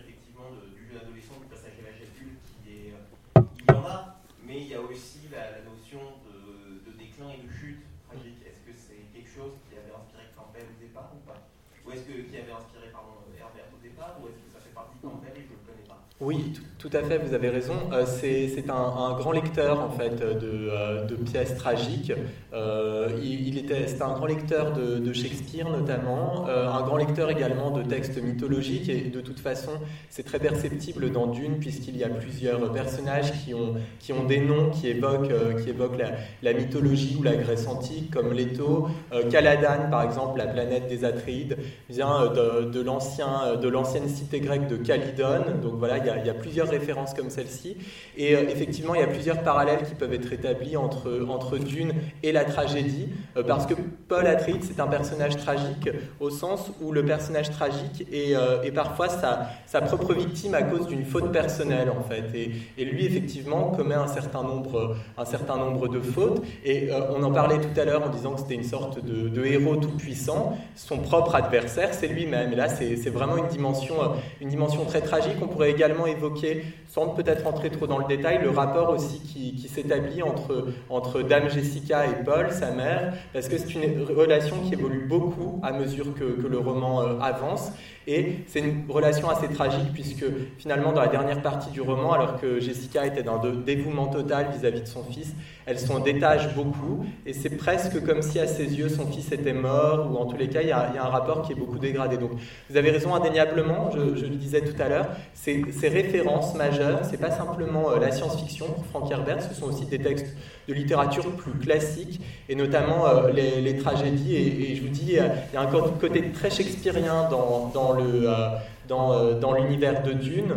mais il y a aussi la, notion de, déclin et de chute. Est-ce que c'est quelque chose qui avait inspiré Campbell au départ ou pas? Ou est-ce que qui avait inspiré pardon, Herbert au départ ou est-ce que ça fait partie de Campbell et je ne le connais pas oui, tout, à fait, vous avez raison. Euh, c'est un, grand lecteur en fait de, euh, pièces tragiques. Euh, il, était, c'était un grand lecteur de, Shakespeare notamment, un grand lecteur également de textes mythologiques. Et de toute façon, c'est très perceptible dans Dune puisqu'il y a plusieurs personnages qui ont, qui ont des noms qui évoquent, qui évoquent la, mythologie ou la Grèce antique, comme Leto. Caladan, par exemple, la planète des Atreides, vient de, de l'ancienne cité grecque de Calydone. Donc voilà, il y a il y a plusieurs références comme celle-ci. Et euh, effectivement, il y a plusieurs parallèles qui peuvent être établis entre, entre Dune et la tragédie, euh, parce que Paul Atreides, c'est un personnage tragique au sens où le personnage tragique est, euh, parfois sa, sa, propre victime à cause d'une faute personnelle, en fait. Et, et, lui, effectivement, commet un certain nombre, un certain nombre de fautes. Et on en parlait tout à l'heure en disant que c'était une sorte de, de héros tout-puissant. Son propre adversaire, c'est lui-même. Et là, c'est vraiment une dimension, une dimension très tragique. On pourrait également évoquer, sans peut-être rentrer trop dans le détail, le rapport aussi qui, s'établit entre, entre Dame Jessica et Paul, sa mère, parce que c'est une relation qui évolue beaucoup à mesure que, que le roman euh, avance. Et c'est une relation assez tragique puisque finalement dans la dernière partie du roman, alors que Jessica était dans un dévouement total vis-à-vis de son fils, elle s'en détache beaucoup et c'est presque comme si à ses yeux son fils était mort ou en tous les cas il y, a, un rapport qui est beaucoup dégradé. Donc vous avez raison indéniablement, je, le disais tout à l'heure, ces références majeures, c'est pas simplement euh, la science-fiction pour Frank Herbert, ce sont aussi des textes de littérature plus classique, et notamment euh, les, tragédies. Et, je vous dis, il y a un côté très shakespearien dans. Euh, euh, l'univers de Dune,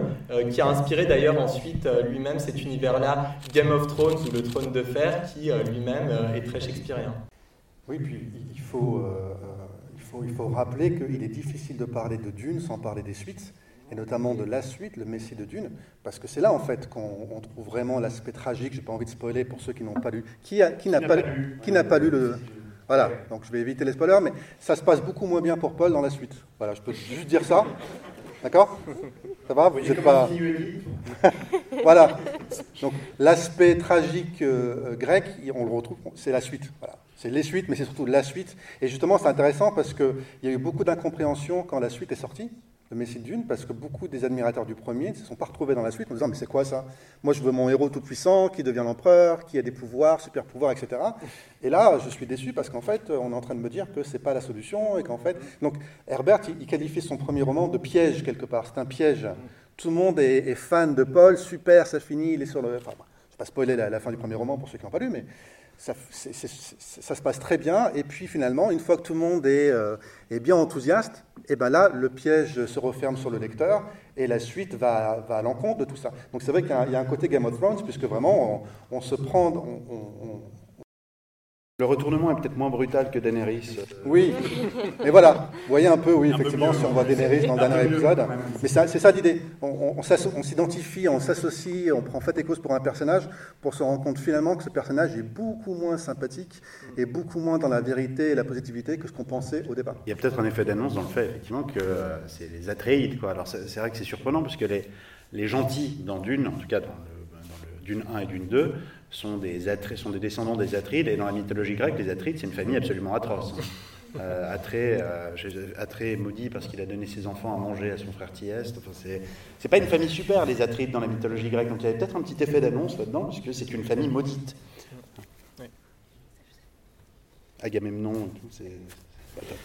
qui a inspiré d'ailleurs ensuite lui-même cet univers-là, Game of Thrones ou le Trône de Fer, qui lui-même est très shakespearien. Oui, puis il faut rappeler qu'il est difficile de parler de Dune sans parler des suites et notamment de la suite, le Messie de Dune, parce que c'est là en fait qu'on trouve vraiment l'aspect tragique. J'ai pas envie de spoiler pour ceux qui n'ont pas lu. Qui, qui n'a pas, lu, qui n'a pas lu le voilà, donc je vais éviter les spoilers, mais ça se passe beaucoup moins bien pour Paul dans la suite. Voilà, je peux juste dire ça. D'accord? Ça va? Vous n'êtes pas. voilà. Donc l'aspect tragique euh, grec, on le retrouve, c'est la suite. Voilà. C'est les suites, mais c'est surtout la suite. Et justement, c'est intéressant parce qu'il y a eu beaucoup d'incompréhension quand la suite est sortie le Messie de Dune, parce que beaucoup des admirateurs du premier ne se sont pas retrouvés dans la suite en disant Mais c'est quoi ça? Moi, je veux mon héros tout-puissant, qui devient l'empereur, qui a des pouvoirs, super pouvoirs, etc. Et là, je suis déçu parce qu'en fait, on est en train de me dire que c'est pas la solution et qu'en fait. Donc, Herbert, il, qualifie son premier roman de piège quelque part. C'est un piège. Tout le monde est, fan de Paul, super, ça finit, il est sur le. Je ne vais pas spoiler la, fin du premier roman pour ceux qui n'ont pas lu, mais ça, se passe très bien. Et puis finalement, une fois que tout le monde est, euh, bien enthousiaste, et eh ben là, le piège se referme sur le lecteur et la suite va, à l'encontre de tout ça. Donc c'est vrai qu'il y, a un côté Game of Thrones, puisque vraiment, on, se prend, le retournement est peut-être moins brutal que Daenerys. Oui, mais voilà, vous voyez un peu, oui, effectivement, si on voit Daenerys dans le dernier épisode. Mais c'est ça l'idée. On, s'identifie, on s'associe, on prend fait et cause pour un personnage pour se rendre compte finalement que ce personnage est beaucoup moins sympathique et beaucoup moins dans la vérité et la positivité que ce qu'on pensait au départ. Il y a peut-être un effet d'annonce dans le fait, effectivement, que euh, c'est les Atreides. Quoi. Alors c'est vrai que c'est surprenant, puisque les, les gentils dans Dune, en tout cas dans le, dans le Dune 1 et Dune 2, sont des, sont des descendants des Atrides, et dans la mythologie grecque, les Atrides, c'est une famille absolument atroce. Euh, Atré, euh, Atré est maudit parce qu'il a donné ses enfants à manger à son frère Thieste. Enfin, c'est, c'est pas une famille super, les Atrides, dans la mythologie grecque. Donc il y avait peut-être un petit effet d'annonce là-dedans, puisque c'est une famille maudite. Oui. Agamemnon, c'est, c'est pas top.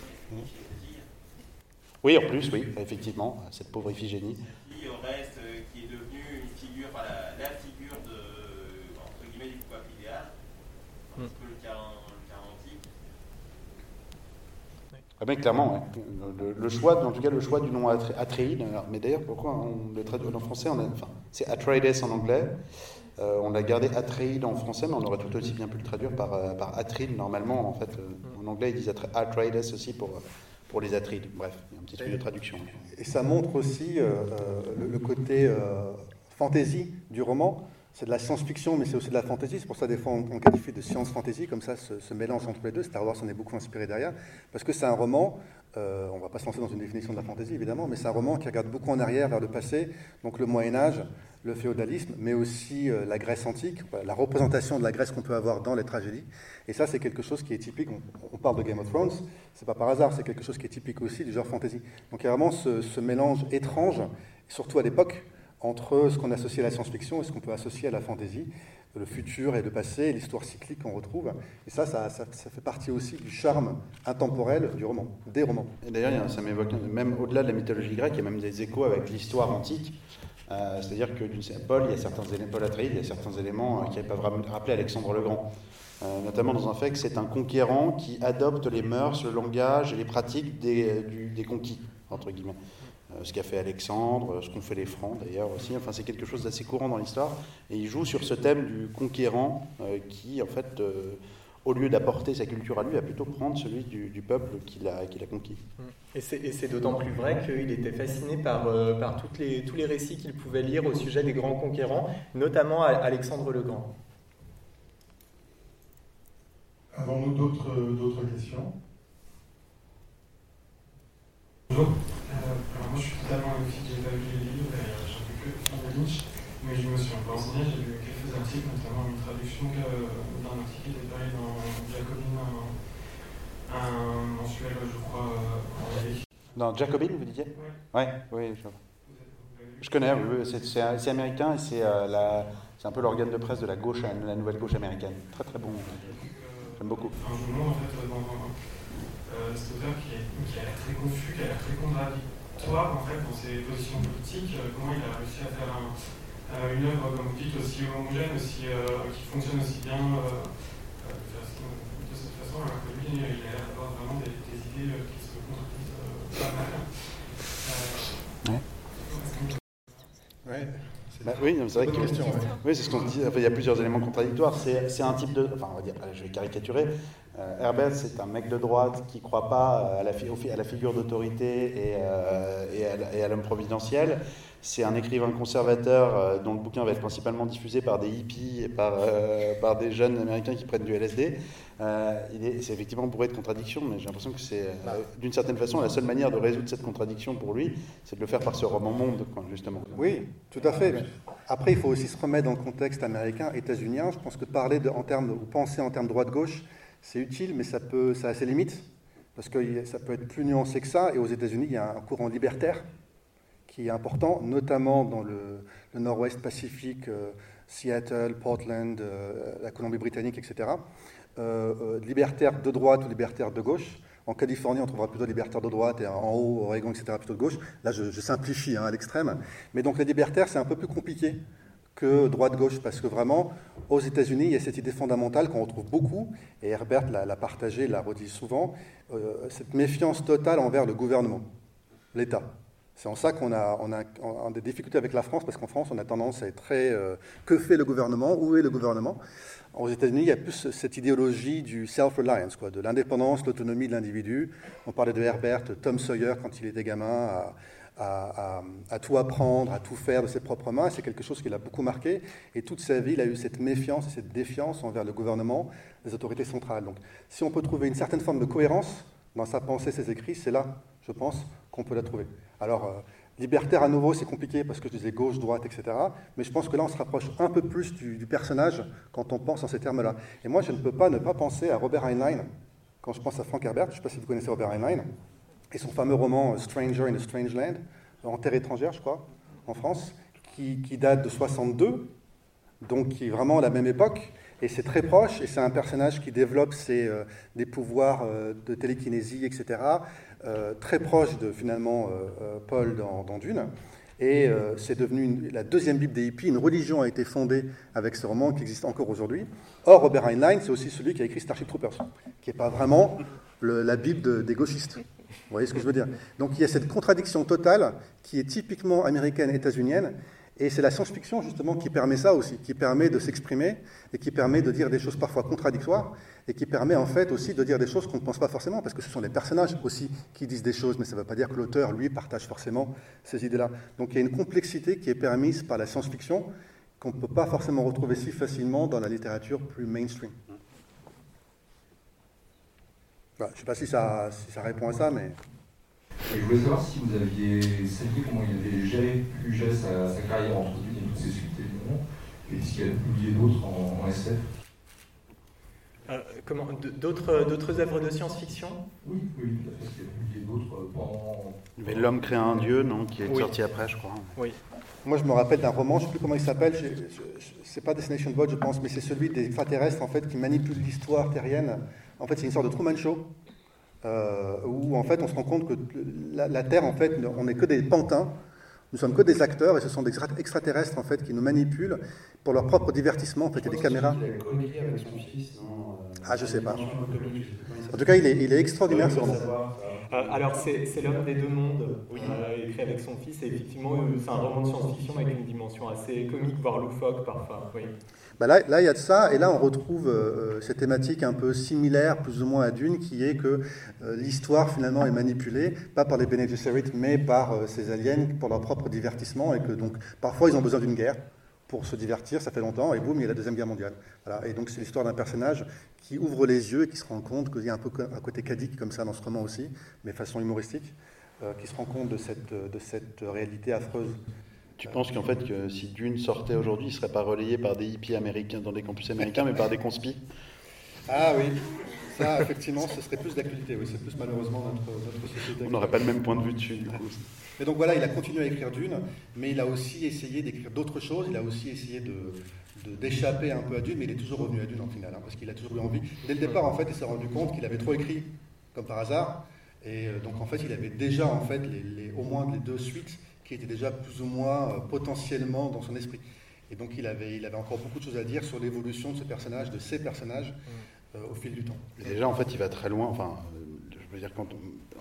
Oui, en plus, oui, effectivement, cette pauvre Iphigénie. Qui reste, euh, qui est devenue une figure, enfin la, la figure de, entre guillemets, du pape idéal, un petit peu le cas. Ah ben, clairement, ouais. le, le, choix, en tout cas le choix du nom Atréide, mais d'ailleurs pourquoi on le traduit en français, enfin, c'est Atreides en anglais, euh, on l'a gardé Atreides en français, mais on aurait tout aussi bien pu le traduire par, euh, par Atride normalement, en fait, euh, en anglais ils disent Atreides aussi pour, pour les Atrides, bref, il y a un petit truc de traduction. Et ça montre aussi euh, le, le, côté euh, fantasy du roman, c'est de la science-fiction, mais c'est aussi de la fantasy. C'est pour ça, des fois, on, qualifie de science-fantasy, comme ça, ce, mélange entre les deux. Star Wars s'en est beaucoup inspiré derrière, parce que c'est un roman, euh, on ne va pas se lancer dans une définition de la fantasy, évidemment, mais c'est un roman qui regarde beaucoup en arrière, vers le passé, donc le Moyen-Âge, le féodalisme, mais aussi euh, la Grèce antique, la représentation de la Grèce qu'on peut avoir dans les tragédies. Et ça, c'est quelque chose qui est typique. On, parle de Game of Thrones, c'est pas par hasard, c'est quelque chose qui est typique aussi du genre fantasy. Donc il y a vraiment ce mélange étrange, surtout à l'époque, entre ce qu'on associe à la science-fiction et ce qu'on peut associer à la fantasy, le futur et le passé, l'histoire cyclique qu'on retrouve. Et ça ça, fait partie aussi du charme intemporel du roman, des romans. Et d'ailleurs, ça m'évoque, même au-delà de la mythologie grecque, il y a même des échos avec l'histoire antique. Euh, C'est-à-dire que Paul, il y a certains éléments, Paul Atreides, il y a certains éléments euh, qui peuvent rappeler Alexandre le Grand. Euh, notamment dans un fait que c'est un conquérant qui adopte les mœurs, le langage et les pratiques des, des conquis, entre guillemets. Euh, ce qu'a fait Alexandre, ce qu'ont fait les Francs d'ailleurs aussi. Enfin, c'est quelque chose d'assez courant dans l'histoire. Et il joue sur ce thème du conquérant euh, qui, en fait, euh, au lieu d'apporter sa culture à lui, va plutôt prendre celui du, du peuple qu'il a, qu'il a conquis. Et c'est d'autant plus vrai qu'il était fasciné par, euh, par toutes les, tous les récits qu'il pouvait lire au sujet des grands conquérants, notamment Alexandre le Grand. Avons-nous d'autres questions? Bonjour. Euh, alors moi je suis totalement néophyte, j'ai pas lu les livres et euh, j'en ai que la niche, mais je me suis un peu renseigné, j'ai lu quelques articles, notamment une traduction d'un article qui était paru dans Jacobin, un, un mensuel, je crois, euh, anglais. Dans Jacobin, vous disiez? Oui. Oui, je, je connais, oui, c'est américain et c'est euh, un peu l'organe de presse de la gauche, la nouvelle gauche américaine. Très très bon. J'aime beaucoup. Un journal en fait dans un euh, cet auteur qui, est, qui a l'air très confus, qui a l'air très contradictoire en fait dans ses positions politiques, euh, comment il a réussi à faire un, euh, une œuvre, comme vous dites, aussi homogène, aussi, euh, qui fonctionne aussi bien euh, de cette façon, alors que lui, il a l'air d'avoir vraiment des, des, idées qui se contredisent pas mal. ouais. Bah, oui, c'est vrai que oui, c'est ce qu'on dit. Enfin, il y a plusieurs éléments contradictoires. C'est un type de, enfin, on va dire, je vais caricaturer. Euh, Herbert, c'est un mec de droite qui ne croit pas à la, à la figure d'autorité et, euh, et, à l'homme providentiel. C'est un écrivain conservateur euh, dont le bouquin va être principalement diffusé par des hippies et par, euh, des jeunes américains qui prennent du LSD. Euh, c'est effectivement bourré de contradictions, mais j'ai l'impression que c'est, d'une certaine façon, la seule manière de résoudre cette contradiction pour lui, c'est de le faire par ce roman monde, justement. Oui, tout à fait. Après, il faut aussi se remettre dans le contexte américain, états-unien. Je pense que parler en termes, ou penser en termes droite-gauche, c'est utile, mais ça, peut, ça a ses limites, parce que ça peut être plus nuancé que ça. Et aux États-Unis, il y a un courant libertaire qui est important, notamment dans le, nord-ouest pacifique, euh, Seattle, Portland, euh, la Colombie-Britannique, etc. Euh, libertaire de droite ou libertaire de gauche. En Californie, on trouvera plutôt libertaire de droite et en haut, Oregon, etc., plutôt de gauche. Là, je, simplifie hein, à l'extrême. Mais donc les libertaires, c'est un peu plus compliqué que droite-gauche, parce que vraiment, aux États-Unis, il y a cette idée fondamentale qu'on retrouve beaucoup, et Herbert l'a partagée, l'a redit souvent, cette méfiance totale envers le gouvernement, l'État. C'est en ça qu'on a, des difficultés avec la France, parce qu'en France, on a tendance à être très euh, que fait le gouvernement, où est le gouvernement? Aux États-Unis, il y a plus cette idéologie du self-reliance, de l'indépendance, l'autonomie de l'individu. On parlait de Herbert, Tom Sawyer, quand il était gamin, à, tout apprendre, à tout faire de ses propres mains. C'est quelque chose qui l'a beaucoup marqué. Et toute sa vie, il a eu cette méfiance et cette défiance envers le gouvernement, les autorités centrales. Donc, si on peut trouver une certaine forme de cohérence dans sa pensée, ses écrits, c'est là, je pense, qu'on peut la trouver. Alors, euh, libertaire à nouveau, c'est compliqué parce que je disais gauche, droite, etc. Mais je pense que là, on se rapproche un peu plus du, personnage quand on pense en ces termes-là. Et moi, je ne peux pas ne pas penser à Robert Heinlein, quand je pense à Frank Herbert, je ne sais pas si vous connaissez Robert Heinlein, et son fameux roman Stranger in a Strange Land, en terre étrangère, je crois, en France, qui, date de 62, donc qui est vraiment à la même époque, et c'est très proche, et c'est un personnage qui développe ses, euh, des pouvoirs euh, de télékinésie, etc., euh, très proche de finalement Paul dans, Dune. Et c'est devenu la deuxième Bible des hippies. Une religion a été fondée avec ce roman qui existe encore aujourd'hui. Or, Robert Heinlein, c'est aussi celui qui a écrit Starship Troopers, qui n'est pas vraiment la Bible de, des gauchistes. Vous voyez ce que je veux dire? Donc il y a cette contradiction totale qui est typiquement américaine, états-unienne, et c'est la science-fiction justement qui permet ça aussi, qui permet de s'exprimer et qui permet de dire des choses parfois contradictoires et qui permet en fait aussi de dire des choses qu'on ne pense pas forcément parce que ce sont les personnages aussi qui disent des choses, mais ça ne veut pas dire que l'auteur, lui, partage forcément ces idées-là. Donc il y a une complexité qui est permise par la science-fiction qu'on ne peut pas forcément retrouver si facilement dans la littérature plus mainstream. Voilà, je ne sais pas si ça, répond à ça, mais... Je voulais savoir si vous aviez salué comment il avait géré plus géré sa, sa, carrière entre Dune et toutes ses suites, évidemment, et s'il a publié d'autres en, en, SF. Euh, comment d'autres d'autres œuvres de science-fiction? Oui, oui, avait L'homme crée un dieu, non, qui est oui. sorti après, je crois. Oui. Moi, je me rappelle d'un roman, je ne sais plus comment il s'appelle, c'est pas Destination Vote, je pense, mais c'est celui des extraterrestres, en fait, qui manipulent l'histoire terrienne. En fait, c'est une sorte de Truman Show, euh, où en fait on se rend compte que la, la Terre, en fait, on n'est que des pantins, nous sommes que des acteurs et ce sont des extraterrestres en fait qui nous manipulent pour leur propre divertissement. En fait, il y a des caméras. Ah, je sais pas. En tout cas, il est, il est extraordinaire ce roman. Euh, alors, c'est l'homme des deux mondes, oui. euh, écrit avec son fils, et effectivement, euh, c'est un roman de science-fiction avec une dimension assez comique, voire loufoque parfois. Oui. Bah là, là, il y a de ça, et là, on retrouve euh, cette thématique un peu similaire, plus ou moins à Dune, qui est que euh, l'histoire, finalement, est manipulée, pas par les Bene Gesserit, mais par euh, ces aliens pour leur propre divertissement, et que donc, parfois, ils ont besoin d'une guerre pour se divertir, ça fait longtemps, et boum, il y a la Deuxième Guerre mondiale. Et donc, c'est l'histoire d'un personnage qui ouvre les yeux et qui se rend compte qu'il y a un peu un côté cadique comme ça dans ce roman aussi, mais façon humoristique, qui se rend compte de cette, de cette réalité affreuse. Tu penses qu'en fait, si Dune sortait aujourd'hui, il ne serait pas relayé par des hippies américains dans des campus américains, mais par des conspis Ah oui, ça, effectivement, ce serait plus d'actualité. Oui, c'est plus malheureusement notre, notre société. On n'aurait pas le même point de vue dessus, du coup. Mais donc voilà, il a continué à écrire Dune, mais il a aussi essayé d'écrire d'autres choses. Il a aussi essayé de, d'échapper un peu à Dune, mais il est toujours revenu à Dune en final, hein, parce qu'il a toujours eu envie. Dès le départ, en fait, il s'est rendu compte qu'il avait trop écrit, comme par hasard. Et donc, en fait, il avait déjà, en fait, les, les, au moins les deux suites qui était déjà plus ou moins euh, potentiellement dans son esprit. Et donc il avait, il avait encore beaucoup de choses à dire sur l'évolution de ce personnage, de ces personnages, euh, au fil du temps. Déjà, en fait, il va très loin. Enfin, je veux dire,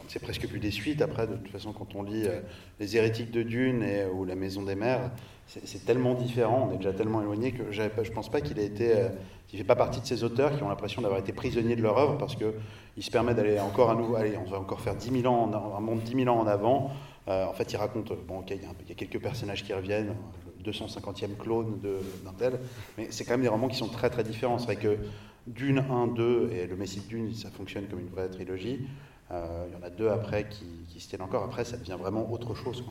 c'est presque plus des suites. Après, de toute façon, quand on lit euh, Les Hérétiques de Dune et, ou La Maison des Mers, c'est tellement différent, on est déjà tellement éloigné que je ne pense pas qu'il ait été. Euh, il ne fait pas partie de ces auteurs qui ont l'impression d'avoir été prisonniers de leur œuvre parce qu'il se permet d'aller encore à nouveau. Allez, on va encore faire 10 000 ans, en, un monde 10 000 ans en avant. Euh, en fait, il raconte, bon, ok, il y, a, il y, a quelques personnages qui reviennent, le 250e clone d'un tel, mais c'est quand même des romans qui sont très très différents. C'est vrai que Dune 1, 2 et le Messie de Dune, ça fonctionne comme une vraie trilogie. Euh, il y en a deux après qui, qui, se tiennent encore. Après, ça devient vraiment autre chose.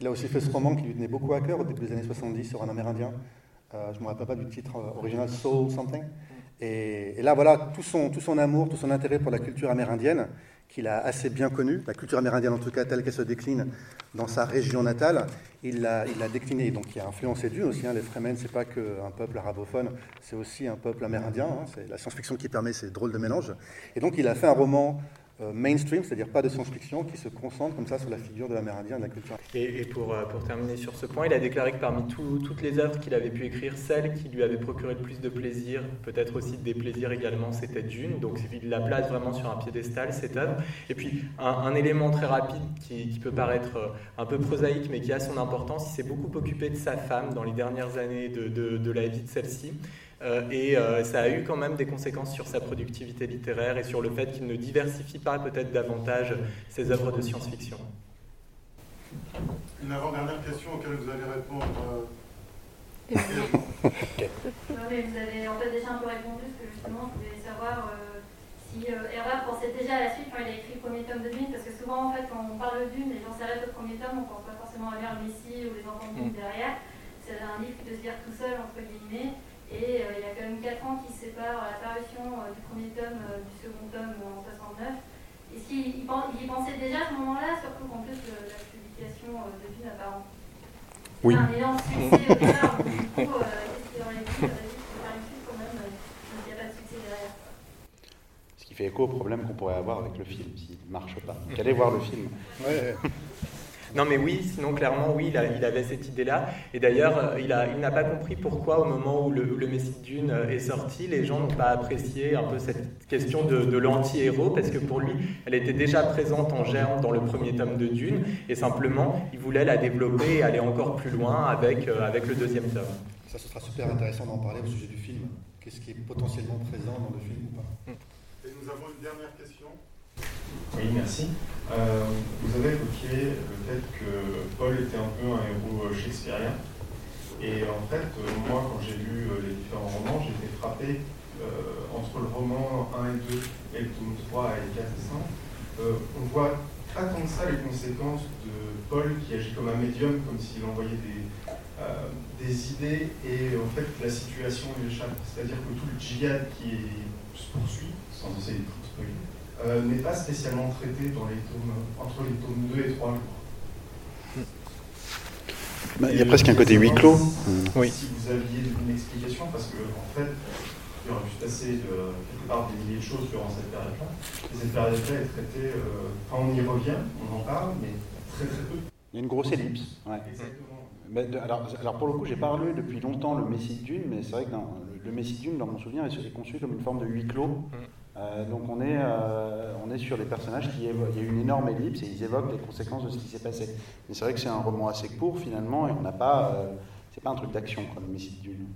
Il a aussi fait ce roman qui lui tenait beaucoup à cœur au début des années 70 sur un Amérindien. Euh, je ne me rappelle pas du titre original, Soul Something. Et, et, là, voilà, tout son, tout son amour, tout son intérêt pour la culture amérindienne, qu'il a assez bien connue, la culture amérindienne en tout cas telle qu'elle se décline dans sa région natale, il l'a il déclinée. Donc il a influencé Dune aussi. Hein. Les Fremen, c'est pas qu'un peuple arabophone, c'est aussi un peuple amérindien. Hein. C'est la science-fiction qui permet ces drôles de mélanges. Et donc il a fait un roman mainstream, c'est-à-dire pas de science-fiction, qui se concentre comme ça sur la figure de l'amérindien, de la culture. Et, et pour, euh, terminer sur ce point, il a déclaré que parmi tout, toutes les œuvres qu'il avait pu écrire, celle qui lui avait procuré le plus de plaisir, peut-être aussi des plaisirs également, c'était Dune. Donc il la place vraiment sur un piédestal, cette œuvre. Et puis un, élément très rapide qui, peut paraître euh, un peu prosaïque, mais qui a son importance, il s'est beaucoup occupé de sa femme dans les dernières années de la vie de celle-ci. Euh, et euh, ça a eu quand même des conséquences sur sa productivité littéraire et sur le fait qu'il ne diversifie pas peut-être davantage ses œuvres de science-fiction. Une avant-dernière question auquel vous allez répondre. Euh... okay. non, mais vous avez en fait déjà un peu répondu, parce que justement, je voulais savoir euh, si euh, Herbert pensait déjà à la suite quand il a écrit le premier tome de Dune, parce que souvent, en fait, quand on parle de Dune, les gens s'arrêtent au premier tome, on pense pas forcément à lire le Messie ou les enfants de Dune mm. derrière. C'est un livre qui peut se lire tout seul, entre guillemets. Et euh, il y a quand même 4 ans qui séparent la parution euh, du premier tome euh, du second tome en 69. Est-ce qu'il y pensait déjà à ce moment-là, surtout qu'en plus la publication de Dune apparent oui. un énorme succès du coup, Ce qu'il fait écho au problème qu'on pourrait avoir avec le film s'il ne marche pas. Donc allez voir le film. Ouais. Non mais oui, sinon clairement oui, il, a- il avait cette idée-là. Et d'ailleurs, euh, il n'a pas compris pourquoi au moment où le, où le Messie de Dune euh, est sorti, les gens n'ont pas apprécié un peu cette question de, de l'anti-héros, parce que pour lui, elle était déjà présente en germe dans le premier tome de Dune, et simplement, il voulait la développer et aller encore plus loin avec, euh, avec le deuxième tome. Ça, ce sera super intéressant d'en parler au sujet du film. Qu'est-ce qui est potentiellement présent dans le film ou pas? Et nous avons une dernière question. Oui, merci. Euh, vous avez évoqué le fait que Paul était un peu un héros euh, shakespearien. Et en fait, euh, moi, quand j'ai lu les différents romans, j'ai été frappé entre le roman 1 et 2 et le tome 3 et 4 et 5. Euh, on voit pas tant que ça les conséquences de Paul qui agit comme un médium, comme s'il envoyait des, des idées et en fait la situation lui échappe. C'est-à-dire que tout le djihad qui est- se poursuit, sans essayer de euh, n'est pas spécialement traité dans les tomes, entre les tomes 2 et 3, je crois. Bah, il y a presque un côté huis clos. Oui. Si vous aviez une explication, parce que en fait, il y aurait pu se passer de, quelque part des milliers de choses durant cette période-là. Et cette période-là est traitée, euh, enfin on y revient, on en parle, mais très très peu. Il y a une grosse ellipse. ouais. Mais de- alors, alors pour le coup, j'ai pas relu depuis longtemps le Messie de Dune, mais c'est vrai que dans- le, Messie de Dune, dans mon souvenir, est, est conçu comme une forme de huis clos. Euh, donc on est, euh, on est sur des personnages qui évo- il y a une énorme ellipse et ils évoquent les conséquences de ce qui s'est passé. Mais c'est vrai que c'est un roman assez court finalement et on n'a pas, euh, c'est pas un truc d'action quoi, le Messie de Dune.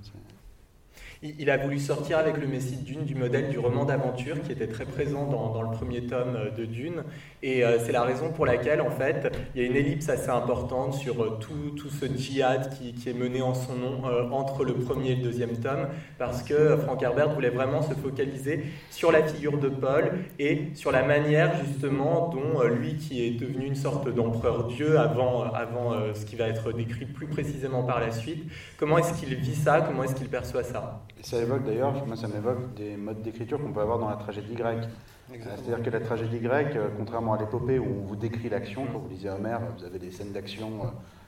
Il a voulu sortir avec le Messie de Dune du modèle du roman d'aventure qui était très présent dans, dans le premier tome de Dune. Et euh, c'est la raison pour laquelle, en fait, il y a une ellipse assez importante sur euh, tout, tout ce djihad qui, qui est mené en son nom euh, entre le premier et le deuxième tome, parce que Frank Herbert voulait vraiment se focaliser sur la figure de Paul et sur la manière, justement, dont lui, qui est devenu une sorte d'empereur-dieu avant, avant ce qui va être décrit plus précisément par la suite, comment est-ce qu'il vit ça, comment est-ce qu'il perçoit ça? Ça évoque d'ailleurs, moi ça m'évoque des modes d'écriture qu'on peut avoir dans la tragédie grecque. C'est-à-dire que la tragédie grecque, euh, contrairement à l'épopée où on vous décrit l'action, quand vous lisez Homère, vous avez des scènes d'action, euh,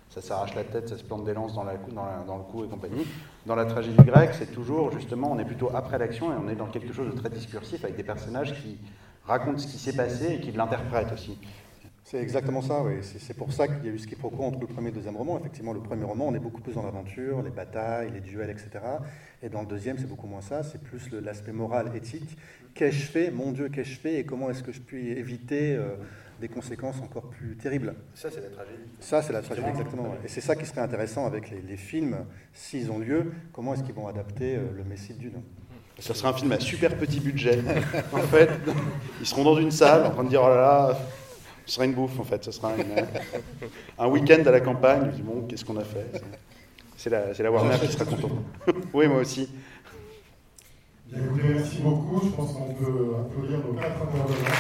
ça s'arrache la tête, ça se plante des lances dans, la cou- dans, la- dans le cou et compagnie. Dans la tragédie grecque, c'est toujours justement, on est plutôt après l'action et on est dans quelque chose de très discursif avec des personnages qui racontent ce qui s'est passé et qui l'interprètent aussi. C'est exactement ça, oui. C'est pour ça qu'il y a eu ce quiproquo entre le premier et le deuxième roman. Effectivement, le premier roman, on est beaucoup plus dans l'aventure, les batailles, les duels, etc. Et dans le deuxième, c'est beaucoup moins ça. C'est plus l'aspect moral, éthique. Qu'ai-je fait? Mon Dieu, qu'ai-je fait? Et comment est-ce que je puis éviter euh, des conséquences encore plus terribles? Ça, c'est la tragédie. Ça, c'est la tragédie, exactement. ouais. Et c'est ça qui serait intéressant avec les, les films, s'ils ont lieu. Comment est-ce qu'ils vont adapter euh, le Messie de Dune Ça sera un film à super petit budget. en fait, ils seront dans une salle en train de dire oh là là, ce sera une bouffe en fait. Ce sera une- un week-end à la campagne. Je dis, bon, qu'est-ce qu'on a fait? C'est la, c'est la Warner qui sera content. oui, moi aussi. Bien, écoutez, merci beaucoup. Je pense qu'on peut applaudir nos quatre intervenants.